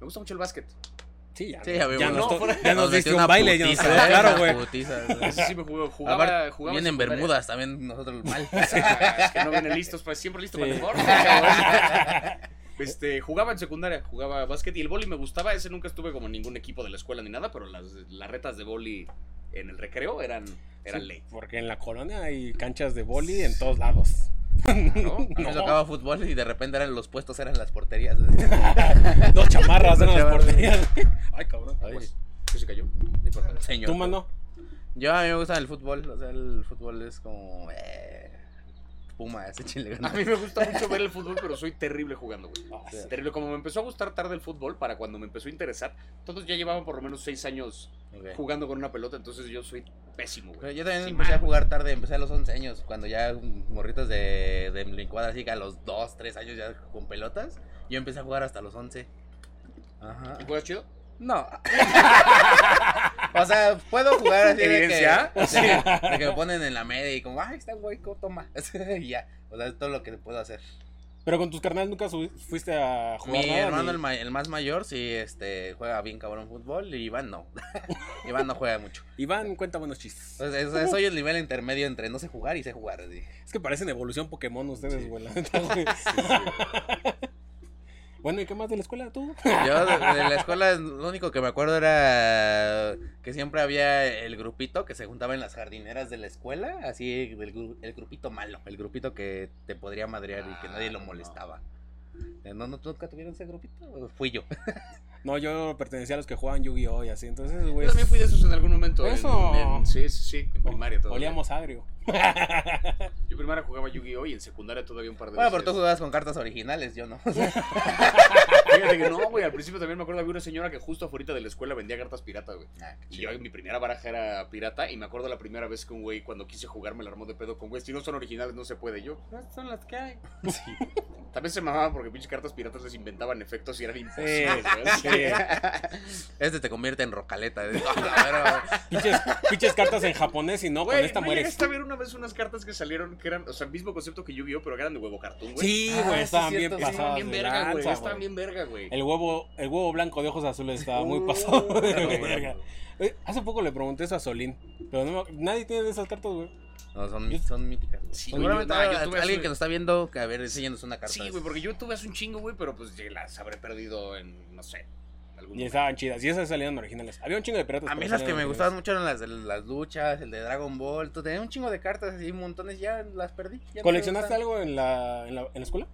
Me gusta mucho el básquet. Sí, ya. Sí, no- ya nos, fuera- ya nos diste un una baile, ya nos ¿eh? claro, güey. Ese sí me jugó, jugaba, Vienen. Bermudas también, nosotros mal. Es que no vienen listos, pues siempre listo para el Sí. deporte. Este, jugaba en secundaria, jugaba básquet y el boli me gustaba. Ese nunca estuve como en ningún equipo de la escuela ni nada, pero las, las retas de boli en el recreo eran, eran Sí, ley. Porque en la colonia hay canchas de boli en todos lados. ¿no? Tocaba fútbol y de repente eran los puestos eran las porterías. Dos chamarras eran las porterías. Ay, cabrón. Ay, Pues, ¿qué se cayó? No importa. señor. ¿Tú, mano? Yo a mí me gusta el fútbol, o sea, el fútbol es como eh, Puma, ese chile. A mí me gusta mucho ver el fútbol, pero soy terrible jugando, güey. Ah, Sí. Terrible. Como me empezó a gustar tarde el fútbol, para cuando me empezó a interesar, todos ya llevaban por lo menos seis años jugando con una pelota, entonces yo soy pésimo, güey. Yo también Sí, empecé a jugar tarde, empecé a los 11 años, cuando ya morritos de, de mi cuadra, así que a los 2, 3 años ya con pelotas, yo empecé a jugar hasta los 11. Ajá. ¿Y juegas chido? No. o sea, puedo jugar así de que, sí, de que me ponen en la media y como, ay, está co- toma. y ya. O sea, es todo lo que puedo hacer. Pero con tus carnales nunca fuiste a jugar Mi nada, hermano, ni- el, ma- el más mayor, sí, este, juega bien cabrón fútbol y Iván no. Iván no juega mucho. Iván cuenta buenos chistes. O o soy el nivel intermedio entre no sé jugar y sé jugar. así. Es que parecen evolución Pokémon ustedes, güey. güey. Bueno, ¿y qué más de la escuela tú? Yo de, de la escuela lo único que me acuerdo era que siempre había el grupito que se juntaba en las jardineras de la escuela, así el, el grupito malo, el grupito que te podría madrear y que nadie lo Ah, no. molestaba. Eh, ¿No, no, nunca tuvieron ese grupito? ¿O Fui yo. No, yo pertenecía a los que jugaban Yu-Gi-Oh! y así. Entonces, güey. Yo también fui de esos en algún momento. en- Eso. en- sí, sí, sí, en primaria todavía. Olíamos agrio. Yo en primaria jugaba Yu-Gi-Oh! y en secundaria todavía un par de Bueno, pero veces. tú jugabas con cartas originales, yo no. Fíjate que no, güey. Al principio también me acuerdo había una señora que justo afuera de la escuela vendía cartas pirata, güey. Ah, Y yo, mi primera baraja era pirata. Y me acuerdo la primera vez que un güey, cuando quise jugar, me la armó de pedo con güey. Si no son originales, no se puede. Yo, "Ah, son las que hay. Sí. También se mamaban porque pinches cartas piratas les inventaban efectos y eran imposibles, güey. Sí. Este te convierte en rocaleta. ¿eh? Pero- Pinches, pinches cartas en japonés y no, Güey, con esta ¿no mueres. a ver una vez unas cartas que salieron que eran, o sea, el mismo concepto que Yu-Gi-Oh, pero que eran de huevo cartoon, güey? Sí, Ah, güey, sí, estaban bien sí, Estaban pasadas. bien verga, güey. Estaban bien verga, güey. El huevo, el huevo blanco de ojos azules estaba muy Uh, pasado de no, verga. no. Eh, Hace poco le pregunté eso a Solín, pero no me- nadie tiene de esas cartas, güey. No, son, son míticas. güey. Sí, Seguramente yo- nah, hay- yo tuve alguien hace- que nos está viendo, que a ver, enséñanos una carta. Sí, güey, porque yo tuve hace un chingo, güey, pero pues las habré perdido en, no sé, Y estaban chidas. Y esas salían originales. Había un chingo de piratas. A mí las que me gustaban mucho eran las de las luchas, el de Dragon Ball. Tú tenías un chingo de cartas así, montones, ya las perdí. ya no ¿Coleccionaste algo en la, en la, en la escuela?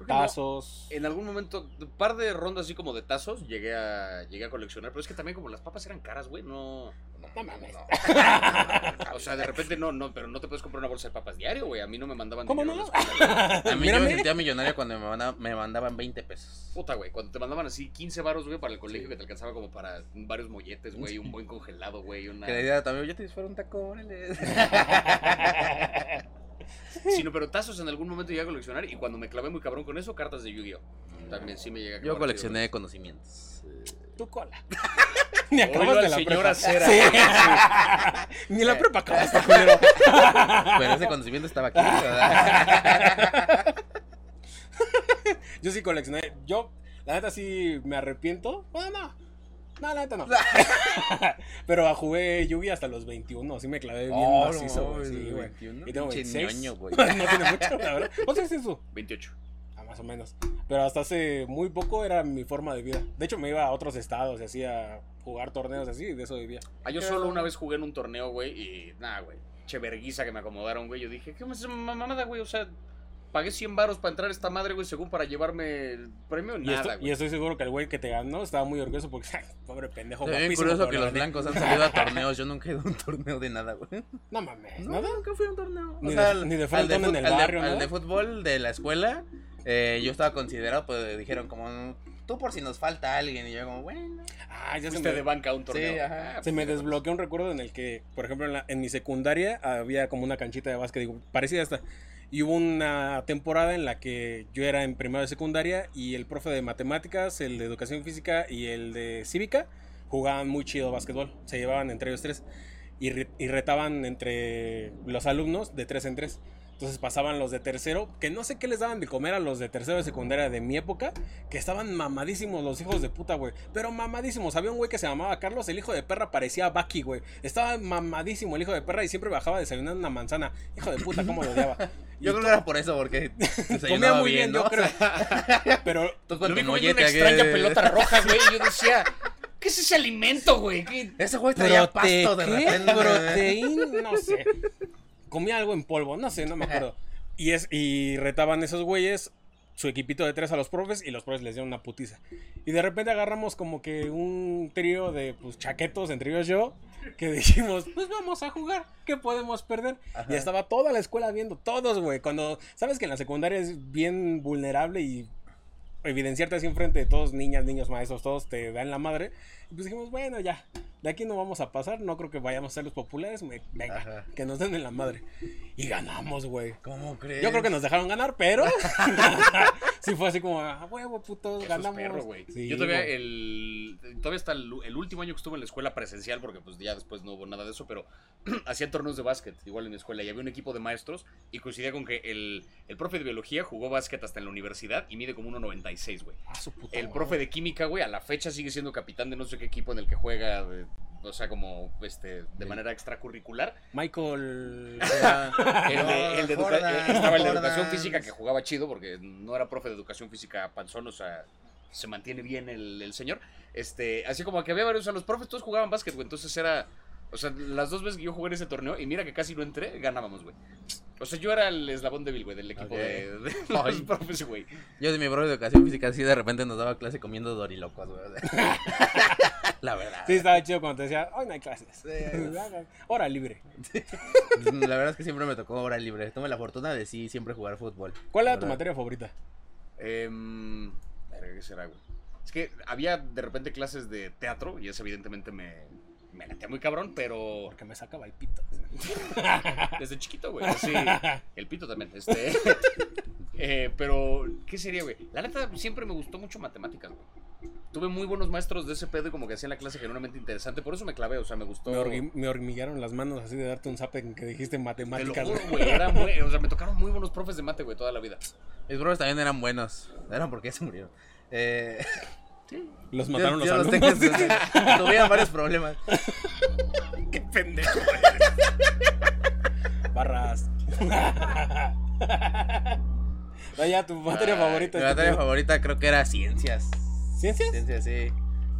Creo que no. Tazos. En algún momento, un par de rondas así como de tazos, llegué a, llegué a coleccionar, pero es que también como las papas eran caras, güey, no... No mames. O sea, de repente no, no, pero no te puedes comprar una bolsa de papas diario, güey, a mí no me mandaban ¿Cómo dinero no? a la mí yo me sentía millonario cuando me mandaban, me mandaban 20 pesos. Puta, güey, cuando te mandaban así 15 baros, güey, para el colegio que te alcanzaba como para varios molletes, güey, un buen congelado, güey, una... Que le decía también, yo te fuera un taco, órale. Sí, no, pero tazos en algún momento llegué a coleccionar y cuando me clavé muy cabrón con eso, cartas de Yu-Gi-Oh! También sí me llega a Yo coleccioné conocimientos. Tu cola. Ni acabas de la señora prepa. Cera. Sí. Ni la prepa acabaste, culero. Pero ese conocimiento estaba aquí, ¿verdad? Yo sí coleccioné. Yo, la neta, sí me arrepiento. Bueno, no. No, la neta no. Pero jugué Yugi hasta los 21. Así me clavé bien Oh, macizo, no. Sí, güey. 21, Y tengo pinche 26. ñoño, güey. no tiene mucho, la verdad. ¿Cuántos años tienes tú? 28. Ah, más o menos. Pero hasta hace muy poco era mi forma de vida. De hecho, me iba a otros estados y hacía jugar torneos así y de eso vivía. Ah, yo solo una vez jugué en un torneo, güey, y nada, güey. Che verguiza que me acomodaron, güey. Yo dije, ¿qué más mamada, güey? O sea, pagué 100 baros para entrar a esta madre, güey, según para llevarme el premio. Y, Nada, estoy, y güey. estoy seguro que el güey que te ganó estaba muy orgulloso porque, pobre pendejo, Es bien curioso que los blancos han salido a torneos. Yo nunca he ido a un torneo de nada, güey. No mames, No, ¿nada? nunca fui a un torneo. Ni de- ni de al frontón en el al de- barrio, Al de fútbol de la escuela, eh, yo estaba considerado, pues dijeron como, tú por si nos falta alguien. Y yo como, bueno. Ah, ya se me, de banca a un torneo. Sí, ajá. Ah, se me pues, desbloqueó un recuerdo en el que, por ejemplo, en, la- en mi secundaria había como una canchita de básquet, digo, parecida a esta. Y hubo una temporada en la que yo era en primero de secundaria y el profe de matemáticas, el de educación física y el de cívica jugaban muy chido básquetbol. Se llevaban entre ellos tres y, re- y retaban entre los alumnos de tres en tres. Entonces pasaban los de tercero, que no sé qué les daban de comer a los de tercero de secundaria de mi época, que estaban mamadísimos los hijos de puta, güey. Pero mamadísimos. Había un güey que se llamaba Carlos, el hijo de perra parecía Bucky, güey. Estaba mamadísimo el hijo de perra y siempre bajaba desayunando una manzana. Hijo de puta, cómo lo odiaba. Y Yo creo que era por eso, porque comía muy bien, ¿no? yo creo. Pero Tú con tu una extraña pelota roja, güey. Y yo decía, ¿qué es ese alimento, güey? ¿Qué- Ese güey traía pasto de repente. Proteína, no sé. Comía algo en polvo, no sé, no me acuerdo. Y es y retaban esos güeyes su equipito de tres a los profes y los profes les dieron una putiza. Y de repente agarramos como que un trío de pues chaquetos, entre ellos yo, que dijimos, pues vamos a jugar, ¿qué podemos perder? Ajá. Y estaba toda la escuela viendo, todos, güey. Cuando sabes que en la secundaria es bien vulnerable y evidenciarte así enfrente de todos, niñas, niños, maestros, todos te dan la madre. Y pues dijimos, bueno, ya, de aquí no vamos a pasar, no creo que vayamos a ser los populares, me- venga, Ajá. que nos den en la madre. Y ganamos, güey. ¿Cómo crees? Yo creo que nos dejaron ganar, pero sí fue así como, a huevo, putos, ganamos. perro. Sí, Yo todavía el todavía hasta el, el último año que estuve en la escuela presencial porque pues ya después no hubo nada de eso, pero hacían torneos de básquet igual en mi escuela y había un equipo de maestros y coincidía con que el, el profe de biología jugó básquet hasta en la universidad y mide como 1.96, güey. Ah, El madre. profe de química, güey, a la fecha sigue siendo capitán de no sé qué equipo en el que juega, de- o sea, como este de manera extracurricular. Michael. El de, el de educa- Jordan, estaba el de Jordan. educación física que jugaba chido porque no era profe de educación física panzón, o sea, se mantiene bien el, el señor. Este, así como que había varios, o sea, los profes todos jugaban básquet, güey, entonces era O sea, las dos veces que yo jugué en ese torneo, y mira que casi no entré, ganábamos, güey. O sea, yo era el eslabón débil, güey, del equipo Ok. de, de los profes, güey. Yo de mi bro de educación física así de repente nos daba clase comiendo dorilocos, güey. La verdad. Sí, estaba chido cuando te decía, hoy no hay clases. Sí. Hora libre. La verdad es que siempre me tocó hora libre. Tuve la fortuna de sí siempre jugar fútbol. ¿Cuál era tu materia favorita? Em, verga, ¿Qué será, güey? Es que había de repente clases de teatro, y eso evidentemente me, me muy cabrón, pero Porque me sacaba el pito. desde chiquito, güey. Sí, el pito también. Este. Eh, pero, ¿qué sería, güey? La neta, siempre me gustó mucho matemáticas, güey. Tuve muy buenos maestros de ese pedo y como que hacían la clase genuinamente interesante. Por eso me clavé, o sea, me gustó. Me, hormiguearon las manos así de darte un zape en que dijiste Te lo matemáticas. juro, güey. güey. Era muy, o sea, me tocaron muy buenos profes de mate, güey, toda la vida. Mis bros también eran buenos. Eran porque se murieron. Eh, Los mataron yo- los yo alumnos. tengo- Tuvieron varios problemas. Qué pendejo. Barras. Vaya, tu materia Ay, favorita. Mi materia favorita creo que era ciencias. ¿Ciencias? Ciencias, sí.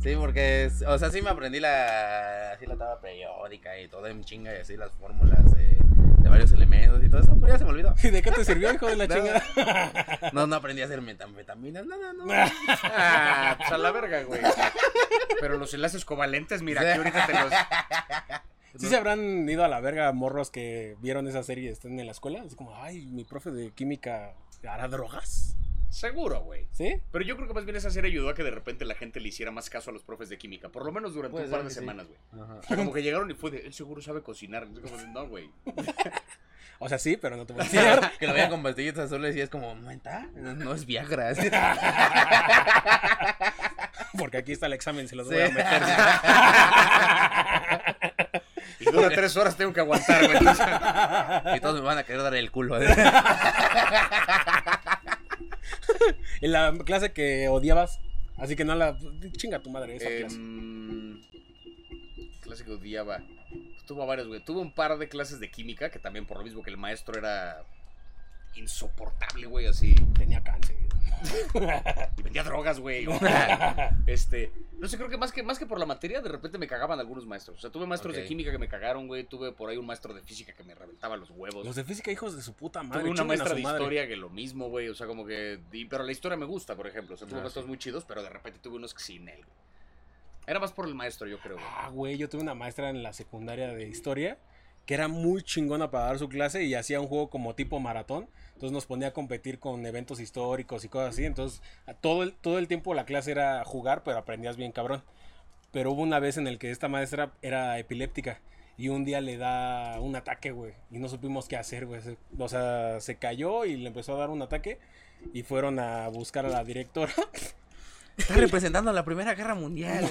Sí, porque, es- o sea, sí me aprendí la, así la tabla periódica y todo en chinga y así las fórmulas de, de varios elementos y todo eso, pero ya se me olvidó. ¿Y de qué te sirvió, hijo de la No. chingada? No, no aprendí a hacer metanfetaminas, nada, no. Ah, pues a la verga, güey. Pero los enlaces covalentes, mira, aquí ahorita te los. ¿Sí se habrán ido a la verga morros que vieron esa serie y están en la escuela? Es como, ay, mi profe de química hará drogas. Seguro, güey. ¿Sí? Pero yo creo que más bien esa serie ayudó a que de repente la gente le hiciera más caso a los profes de química. Por lo menos durante Puede un par de sí. semanas, güey. Sea, como que llegaron y fue de, él seguro sabe cocinar. Es como de, no, güey. O sea, sí, pero no te voy a enseñar. Que lo vean con pastillitas azules y es como, no está, no, no es Viagra. Porque aquí está el examen, se los Sí. voy a meter. Y dura tres horas, tengo que aguantar, güey. Y todos me van a querer dar el culo. En la clase que odiabas. Así que no la. Chinga tu madre esa clase. em, clase que odiaba. Tuvo varias, güey. Tuve un par de clases de química que también por lo mismo que el maestro era insoportable, güey, así. Tenía cáncer. Y vendía drogas, güey. Este, no sé, creo que más que más que por la materia, de repente me cagaban algunos maestros. O sea, tuve maestros de química que me cagaron, güey. Tuve por ahí un maestro de física que me reventaba los huevos. Los de física, hijos de su puta madre. Tuve una maestra de madre. historia que lo mismo, güey. O sea, como que. y- pero la historia me gusta, por ejemplo. O sea, tuve Ah, maestros sí. muy chidos, pero de repente tuve unos que sin él. Era más por el maestro, yo creo, güey. Ah, güey, yo tuve una maestra en la secundaria de historia que era muy chingona para dar su clase y hacía un juego como tipo maratón. Entonces nos ponía a competir con eventos históricos y cosas así. Entonces todo el, todo el tiempo la clase era jugar, pero aprendías bien cabrón. Pero hubo una vez en el que esta maestra era epiléptica y un día le da un ataque, güey. Y no supimos qué hacer, güey. O sea, se cayó y le empezó a dar un ataque y fueron a buscar a la directora. Está representando la Primera Guerra Mundial.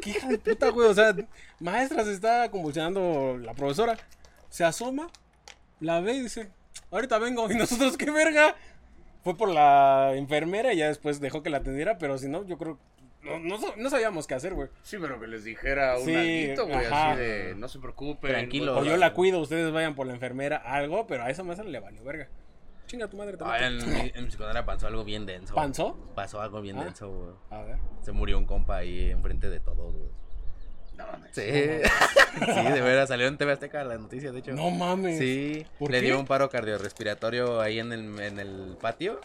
¿Qué hija de puta, güey? O sea, maestra se está convulsionando la profesora. Se asoma, la ve y dice, ahorita vengo. ¿Y nosotros qué verga? Fue por la enfermera y ya después dejó que la atendiera, pero si no, yo creo... No, no, sa- no sabíamos qué hacer, güey. Sí, pero que les dijera un Sí, alguito, güey. ajá. Así de, no se preocupen. Tranquilo. O yo la cuido, ustedes vayan por la enfermera, algo, pero a esa maestra le valió verga. Chinga tu madre Ah, también. en, mi- en mi secundaria pasó algo bien denso. ¿Panzó? Pasó algo bien Ah. denso, güey. A ver. Se murió un compa ahí enfrente de todos, güey. No mames. Sí. sí, de veras, salió en TV Azteca la noticia, de hecho. No mames. Sí, ¿Por le qué? dio un paro cardiorrespiratorio ahí en el, en el patio.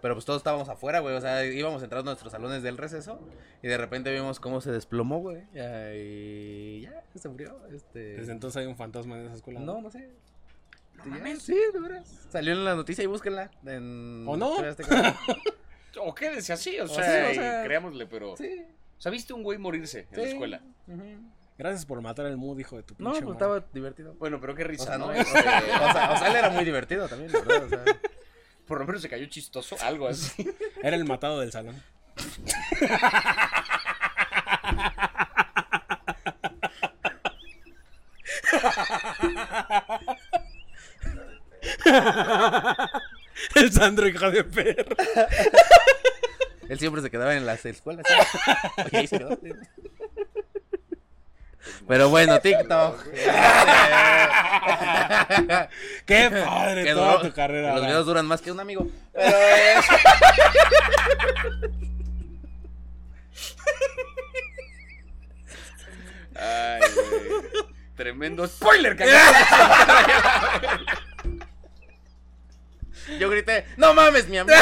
Pero pues todos estábamos afuera, güey. O sea, íbamos entrando a nuestros salones del receso. Y de repente vimos cómo se desplomó, güey. ya, Y ya, se murió. Este... Desde entonces hay un fantasma en esa escuela. No, no sé. No. Sí, de veras. Salió en la noticia y búsquenla. En ¿O no? O quédese así, o O sea, sea, o sea- creámosle, pero. sí. O sea, ¿viste un güey morirse en la escuela? Gracias por matar el mood, hijo de tu No, pinche pues madre. estaba divertido. Bueno, pero qué O risa, sea, ¿no? no, Este, o sea, o sea, él era muy divertido también, la ¿verdad? O sea, por lo menos se cayó chistoso, algo así. Era el matado del salón. el Sandro, hija de perro. él siempre se quedaba en las escuelas. Pero bueno, TikTok. Qué padre Que toda duró- tu carrera. Los videos duran más que un amigo. Pero es- Ay, güey. diciendo spoiler, que Yo grité, no mames, mi amigo.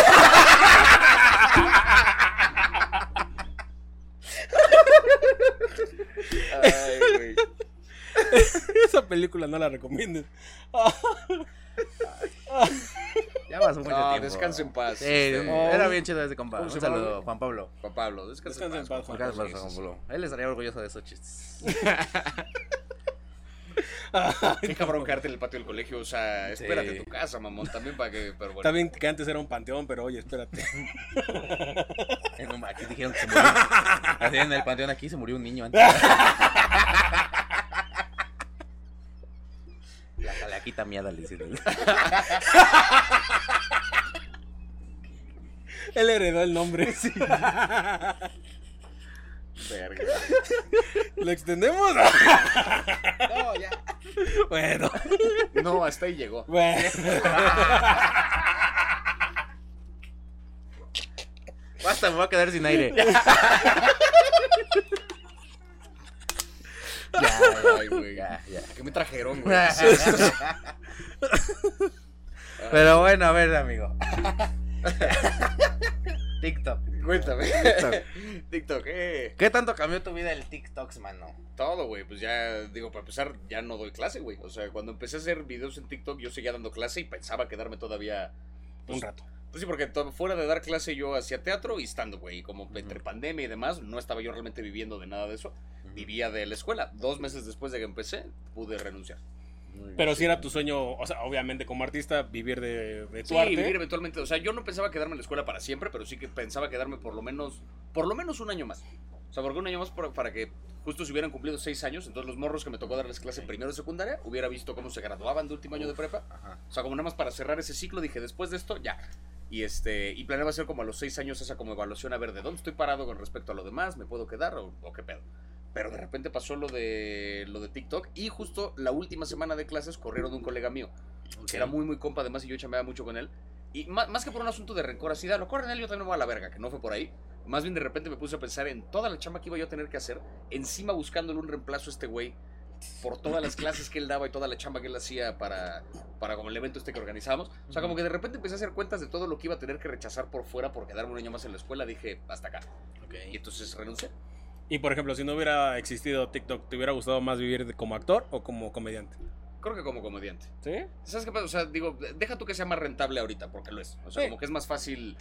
Ay, güey. Esa película no la recomiendes. Ya pasó mucho No, tiempo. descansa en paz. Sí, Este, era bien chido ese compa. ¿Cómo Un saludo? Juan Pablo. Juan Pablo, descansa, Descansa en paz, Juan Pablo. Él estaría orgulloso de esos chistes. Qué cabrón quedarte en el patio del colegio. O sea, espérate Sí. tu casa, mamón, también para que. Pero bueno. Bien que antes era un panteón, pero oye, espérate. Eh, no, aquí dijeron que se murió. Así en el panteón aquí se murió un niño antes. La calaquita miada le hicieron. Él heredó el nombre. Verga. ¿Lo extendemos? No, ya. bueno, No, hasta ahí llegó. bueno. Basta, me voy a quedar sin aire. Ya, Ay, güey. ya, ya. ¿Qué me trajeron, güey? Pero bueno, a ver, amigo. TikTok. Cuéntame. TikTok. TikTok, eh. ¿Qué tanto cambió tu vida el TikTok, mano? Todo, güey. Pues ya, digo, para empezar, ya no doy clase, güey. O sea, cuando empecé a hacer videos en TikTok, yo seguía dando clase y pensaba quedarme todavía. Un rato. Pues sí, porque fuera de dar clase yo hacía teatro y stand güey. Y como entre pandemia y demás, no estaba yo realmente viviendo de nada de eso. Vivía de la escuela. Dos meses después de que empecé, pude renunciar. Pero si era tu sueño, o sea, obviamente como artista, vivir de, de tu Sí, arte. vivir eventualmente. O sea, yo no pensaba quedarme en la escuela para siempre, pero sí que pensaba quedarme por lo menos, por lo menos un año más. O sea, porque un año más por- para que justo se hubieran cumplido seis años, entonces los morros que me tocó darles clase en primero de secundaria, hubiera visto cómo se graduaban de último año de prepa. Ajá. O sea, como nada más para cerrar ese ciclo, dije, después de esto, ya. Y este, y planeaba hacer como a los seis años esa como evaluación a ver de dónde estoy parado con respecto a lo demás, me puedo quedar o, o qué pedo. Pero de repente pasó lo de lo de TikTok y justo la última semana de clases corrieron de un colega mío, que era muy muy compa además y yo chambeaba mucho con él. Y más, más que por un asunto de rencor así, de, lo corren él, yo también voy a la verga, que no fue por ahí. Más bien de repente me puse a pensar en toda la chamba que iba yo a tener que hacer, encima buscándole un reemplazo a este güey por todas las clases que él daba y toda la chamba que él hacía para, para como el evento este que organizábamos. O sea, como que de repente empecé a hacer cuentas de todo lo que iba a tener que rechazar por fuera por quedarme un año más en la escuela. Dije, hasta acá. Y entonces renuncié. Y por ejemplo, si no hubiera existido TikTok, ¿te hubiera gustado más vivir como actor o como comediante? Creo que como comediante. ¿Sí? ¿Sabes qué pasa? O sea, digo, deja tú que sea más rentable ahorita, porque lo es. O sea, Sí. como que es más fácil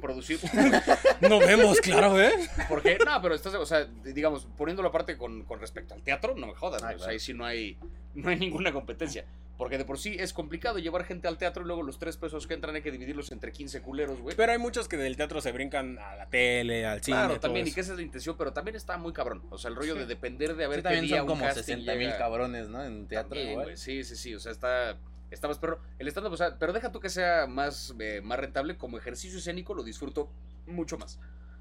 producir. No vemos, claro, ¿eh? Porque, no, pero estás, o sea, digamos, poniéndolo aparte con, con respecto al teatro, no me jodas, güey, o sea, ahí sí no hay, no hay ninguna competencia. Porque de por sí es complicado llevar gente al teatro y luego los tres pesos que entran hay que dividirlos entre 15 culeros, güey. Pero hay muchos que del teatro se brincan a la tele, al cine. Claro, todo también, y que esa es la intención, pero también está muy cabrón. O sea, el rollo Sí. de depender de a ver Sí, qué también día son un como casting 60 mil llega. cabrones, ¿no? En teatro También, güey, Sí, sí, sí. O sea, está. Está más perro. El stand-up, o sea, pero deja tú que sea más, eh, más rentable. Como ejercicio escénico lo disfruto mucho más.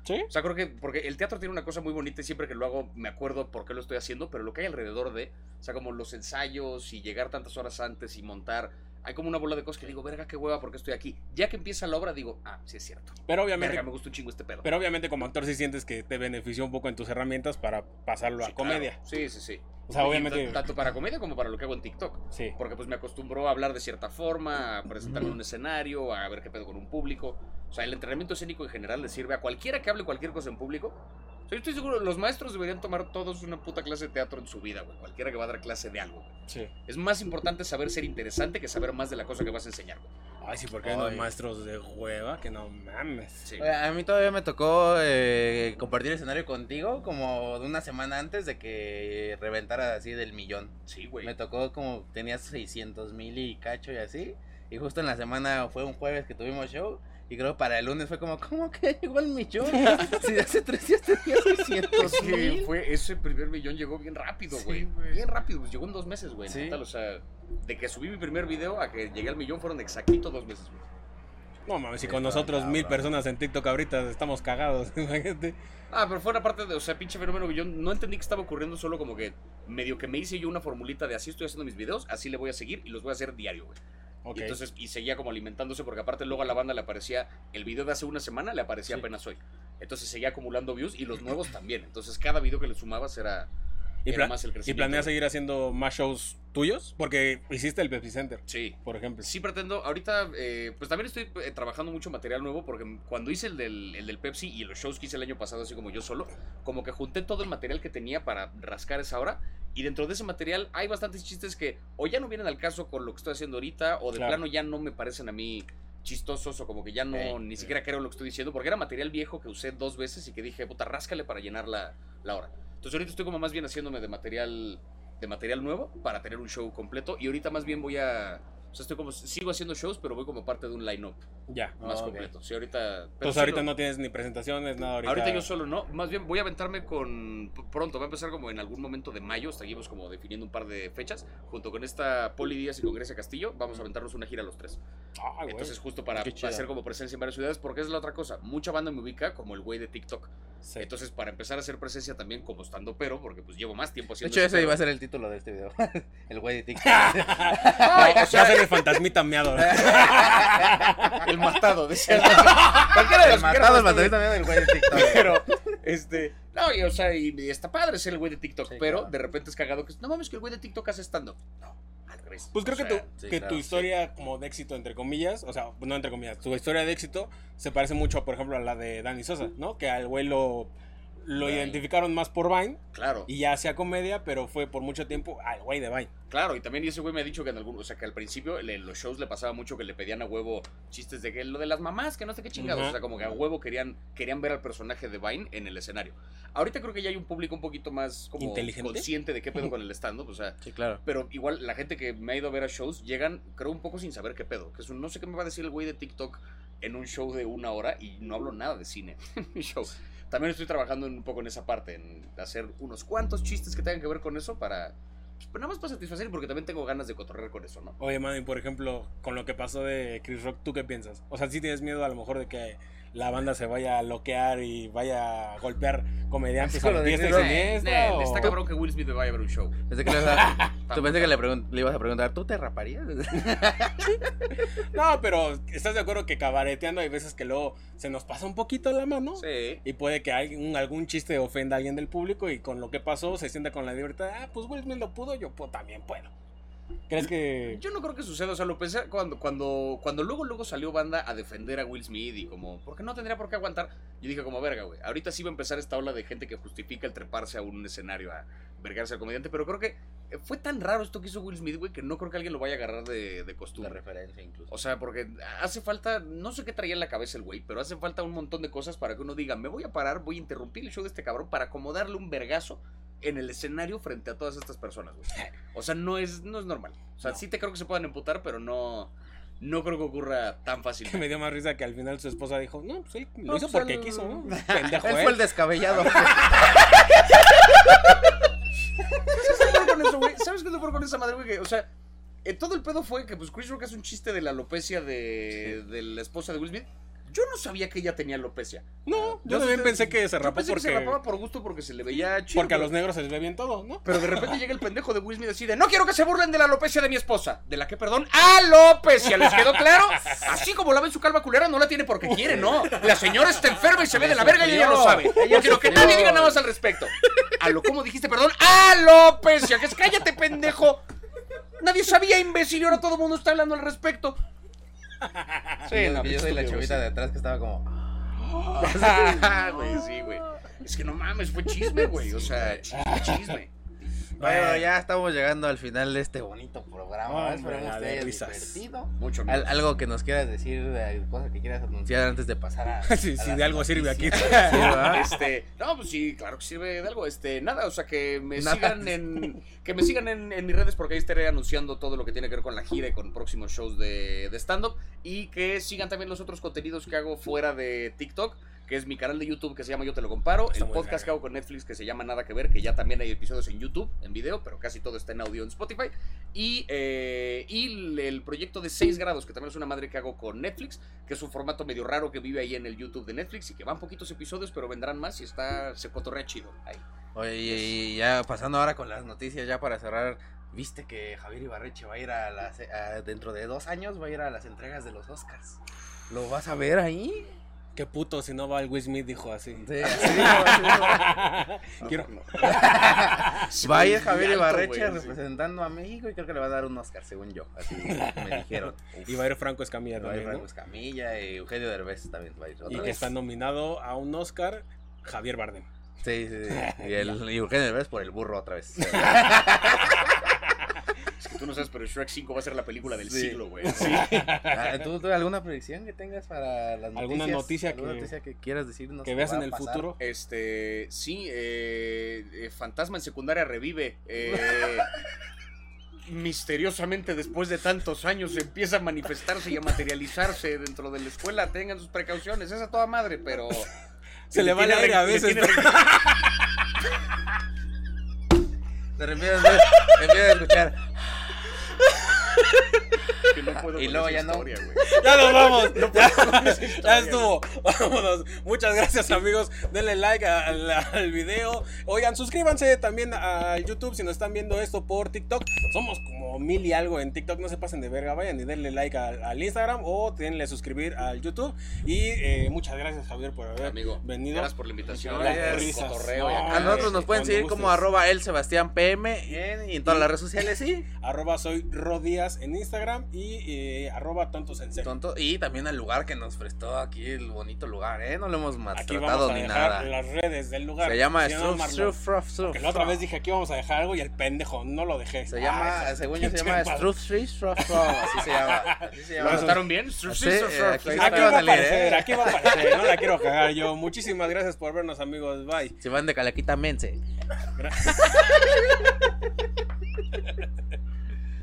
¿Sí? O sea, creo que. Porque el teatro tiene una cosa muy bonita y siempre que lo hago me acuerdo por qué lo estoy haciendo. Pero lo que hay alrededor de. O sea, como los ensayos y llegar tantas horas antes y montar. Hay como una bola de cosas que digo, verga, qué hueva, porque estoy aquí. Ya que empieza la obra, digo, ah, sí es cierto. Pero obviamente, Verga, me gusta un chingo este pedo. pero obviamente como actor sí sientes que te benefició un poco en tus herramientas para pasarlo Sí, a comedia. claro. Sí, sí, sí. O sea, obviamente- Tanto para comedia como para lo que hago en TikTok. Sí. Porque pues me acostumbró a hablar de cierta forma, a presentarme en un escenario, a ver qué pedo con un público. O sea, el entrenamiento escénico en general le sirve a cualquiera que hable cualquier cosa en público. O sea, yo estoy seguro, los maestros deberían tomar todos una puta clase de teatro en su vida, güey. Cualquiera que va a dar clase de algo, güey. Sí. Es más importante saber ser interesante que saber más de la cosa que vas a enseñar, güey. Ay, sí, porque hay unos maestros de hueva que no mames. Sí. Oye, A mí todavía me tocó eh, compartir escenario contigo como de una semana antes de que reventara así del millón. Sí, güey. Me tocó como tenías 600 mil y cacho y así. Y justo en la semana fue un jueves que tuvimos show. Y creo para el lunes fue como, ¿cómo que llegó el millón? si hace tres días tenías 600 Es que mil. fue, ese primer millón llegó bien rápido, güey. bien rápido, pues llegó en dos meses, güey. Sí. o sea, de que subí mi primer video a que llegué al millón fueron exactito dos meses, güey. No mames, si con nosotros mil personas en TikTok ahorita estamos cagados, imagínate. Ah, pero fue una parte de, o sea, pinche fenómeno que yo no entendí que estaba ocurriendo, solo como que medio que me hice yo una formulita de así estoy haciendo mis videos, así le voy a seguir y los voy a hacer diario, güey. Y entonces, y seguía como alimentándose, porque aparte luego a la banda le aparecía, el video de hace una semana le aparecía Sí. apenas hoy. Entonces seguía acumulando views y los nuevos también. Entonces cada video que le sumabas era... ¿Y, era pla- más el ¿Y crecimiento. planeas seguir haciendo más shows tuyos? Porque hiciste el Pepsi Center, Sí. por ejemplo. Sí pretendo, ahorita eh, pues también estoy eh, trabajando mucho material nuevo porque cuando hice el del, el del Pepsi y los shows que hice el año pasado así como yo solo, como que junté todo el material que tenía para rascar esa hora y dentro de ese material hay bastantes chistes que o ya no vienen al caso con lo que estoy haciendo ahorita o de Claro. plano ya no me parecen a mí chistosos o como que ya no ni siquiera creo lo que estoy diciendo porque era material viejo que usé dos veces y que dije, puta, ráscale para llenar la, la hora. Entonces ahorita estoy como más bien haciéndome de material de material nuevo para tener un show completo y ahorita más bien voy a o sea, estoy como sigo haciendo shows, pero voy como parte de un line-up Ya. más Ah, completo. Sí, ahorita pero Entonces sí ahorita no tienes ni presentaciones, nada ahorita. Ahorita yo solo no, más bien voy a aventarme con pronto, va a empezar como en algún momento de mayo, seguimos como definiendo un par de fechas, junto con esta Poli Díaz y con Grecia Castillo, vamos a aventarnos una gira los tres. Ah, güey. Entonces justo para hacer como presencia en varias ciudades, porque es la otra cosa, mucha banda me ubica como el güey de TikTok. Sí. Entonces para empezar a hacer presencia también como estando pero, porque pues llevo más tiempo De haciendo hecho, ese iba a ser el título de este video. el güey de TikTok. Va o sea, el fantasmita meado. el matado, decía. Cualquiera de el los que matado, el matado también del güey de TikTok. Pero, este. No, y, o sea, y, y está padre ser el güey de TikTok, Sí, pero claro. de repente es cagado que. No mames, que el güey de TikTok hace estando. No, al revés. Pues creo O que, tu, sí, que claro, tu sí. historia como de éxito, entre comillas, o sea, no entre comillas, tu historia de éxito se parece mucho, por ejemplo, a la de Dani Sosa, ¿no? Que al güey lo, lo Vine. identificaron más por Vine Claro, y ya hacía comedia, pero fue por mucho tiempo al güey de Vine. claro. Y también ese güey me ha dicho que en algún. O sea, que al principio en los shows le pasaba mucho que le pedían a huevo chistes de que lo de las mamás, que no sé qué chingados. O sea, como que a huevo querían, querían ver al personaje de Vine en el escenario. Ahorita creo que ya hay un público un poquito más como ¿Inteligente? consciente de qué pedo con el stand-up. O sea, Sí, claro. Pero igual la gente que me ha ido a ver a shows llegan, creo, un poco sin saber qué pedo. Que es un, no sé qué me va a decir el güey de TikTok en un show de una hora y no hablo nada de cine en mi show. También estoy trabajando un poco en esa parte, en hacer unos cuantos chistes que tengan que ver con eso para... pues, nada más para satisfacer porque también tengo ganas de cotorrear con eso, ¿no? Oye, mami, por ejemplo, con lo que pasó de Chris Rock, ¿tú qué piensas? O sea, ¿sí tienes miedo a lo mejor de que la banda se vaya a loquear y vaya a golpear comediantes Con a lo de diestra y Chris Rock. siniestra? O- está cabrón que Will Smith me vaya a ver un show. Pensé que le, ibas a- tú pensé que le, le ibas a preguntar, ¿tú te raparías? No, pero ¿estás de acuerdo que cabareteando hay veces que luego se nos pasa un poquito la mano? Sí. Y puede que hay un- algún chiste ofenda a alguien del público y con lo que pasó se sienta con la libertad. Ah, pues Will Smith lo pudo, yo pues, también puedo. ¿Crees que.? Yo no creo que suceda, o sea, lo pensé cuando, cuando, cuando luego, luego salió banda a defender a Will Smith y como, porque no tendría por qué aguantar. Yo dije como, verga, güey, ahorita sí va a empezar esta ola de gente que justifica el treparse a un escenario a vergarse al comediante, pero creo que eh, fue tan raro esto que hizo Will Smith, güey, que no creo que alguien lo vaya a agarrar de, de La costumbre. referencia incluso. O sea, porque hace falta, no sé qué traía en la cabeza el güey, pero hace falta un montón de cosas para que uno diga, me voy a parar, voy a interrumpir el show de este cabrón para acomodarle un vergazo en el escenario frente a todas estas personas, güey. O sea, no es, no es normal. O sea, No. sí te creo que se puedan emputar, pero no, no creo que ocurra tan fácil. Que me dio más risa que al final su esposa dijo, no, pues él lo No, hizo pues, porque él- quiso, ¿no? Pendejo, Él ¿eh? fue el descabellado. ¿Sabes qué es lo peor con eso, güey? ¿Sabes qué es lo peor con esa madre, güey? O sea, eh, todo el pedo fue que pues Chris Rock hace un chiste de la alopecia de, de la esposa de Will Smith. Yo no sabía que ella tenía alopecia. No, yo Yo también sé- pensé que se Yo rapó pensé que porque. se rapaba por gusto porque se le veía chido. Porque a los negros se les ve bien todo, ¿no? Pero de repente llega el pendejo de Will Smith y decide, no quiero que se burlen de la alopecia de mi esposa. ¿De la que, perdón? ¡Alopecia! ¿Les quedó claro? Así como la ven su calva culera, no la tiene porque quiere, ¿no? La señora está enferma y se ve de la verga y ella lo sabe. No quiero que nadie diga nada más al respecto. A lo como dijiste, perdón, alopecia. Que es cállate, Nadie sabía, imbécil, y ahora todo el mundo está hablando al respecto. Sí, no, yo soy la chavita de atrás que estaba como. Güey, sí, güey. Es que no mames, fue chisme, güey. O sea, chisme, chisme. Bueno, ya estamos llegando al final de este bonito programa. Esperemos te risas. divertido. Mucho Al- algo que nos quieras decir, de cosas que quieras anunciar antes de pasar a. Sí, a sí, las de algo sirve aquí. Este, no, pues sí, claro que sirve de algo. Este, nada, o sea, que me Nada. sigan en que me sigan en, en mis redes porque ahí estaré anunciando todo lo que tiene que ver con la gira y con próximos shows de, de stand up y que sigan también los otros contenidos que hago fuera de TikTok. Que es mi canal de YouTube que se llama Yo Te Lo Comparo. Está el podcast que hago con Netflix que se llama Nada Que Ver, que ya también hay episodios en YouTube, en video, pero casi todo está en audio en Spotify. Y, eh, y el, el proyecto de 6 grados, que también es una madre que hago con Netflix, que es un formato medio raro que vive ahí en el YouTube de Netflix y que van poquitos episodios, pero vendrán más y está, se cotorrea chido ahí. Oye, y ya pasando ahora con las noticias, ya para cerrar. ¿Viste que Javier Ibarreche va a ir a las. a- dentro de dos años va a ir a las entregas de los Oscars? ¿Lo vas a ver ahí? Qué puto si no va el Will Smith, dijo así. Sí, así dijo, así dijo. Quiero- Va Javier Ibarreche representando a México y creo que le va a dar un Oscar, según yo. Así me dijeron. Y va a ir Franco Escamilla Va a ir también, Franco ¿no? Escamilla y Eugenio Derbez también va a ir otra Y que está nominado a un Oscar Javier Bardem. Sí, sí, sí. Y, el, y Eugenio Derbez por el burro otra vez. Es que tú no sabes, pero Shrek 5 va a ser la película del Sí. siglo, güey. Ah, ¿Tú, tú alguna predicción que tengas para las noticias? ¿Alguna noticia ¿Alguna que- noticia que quieras decirnos? Que veas en a el pasar? futuro. Este, sí, eh, eh, Fantasma en secundaria revive. eh, misteriosamente, después de tantos años, empieza a manifestarse y a materializarse dentro de la escuela. Tengan sus precauciones, es a toda madre, pero. Se le va el aire a veces. tiene re- De repente empiezas a escuchar. Que no puedo Y luego ya no. historia, güey. Ya nos vamos. ya, esa ya historia, estuvo. Vámonos. Muchas gracias, amigos. Denle like al, al video. Oigan, suscríbanse también a YouTube si nos están viendo esto por TikTok. Somos como mil y algo en TikTok. No se pasen de verga. Vayan y denle like al, al Instagram o denle suscribir al YouTube. Y eh, muchas gracias, Javier, por haber Amigo, venido. gracias por la invitación. Gracias. cotorreo No. A nosotros nos pueden seguir como arroba el Sebastián PM en, y en todas las redes sociales, sí. Arroba soy Rodías en Instagram y eh, arroba tontos en serio. Tonto. Y también al lugar que nos prestó aquí, el bonito lugar, ¿eh? No lo hemos Aquí maltratado vamos a ni dejar nada. las redes del lugar. Se llama Si no, Struff, Marlon. Struff, Fruff, Struff. Que la otra vez dije que íbamos a dejar algo y el pendejo no lo dejé. Se llama, Ah, según yo, se llama. Struff, Struff, Struff, Struff. Así se llama. ¿Lo anotaron bien? Sí, eh, aquí Aquí va a aparecer, ¿eh? aquí va a aparecer, no la quiero cagar yo. Muchísimas gracias por vernos, amigos. Bye. Se van de Calaquita Mense.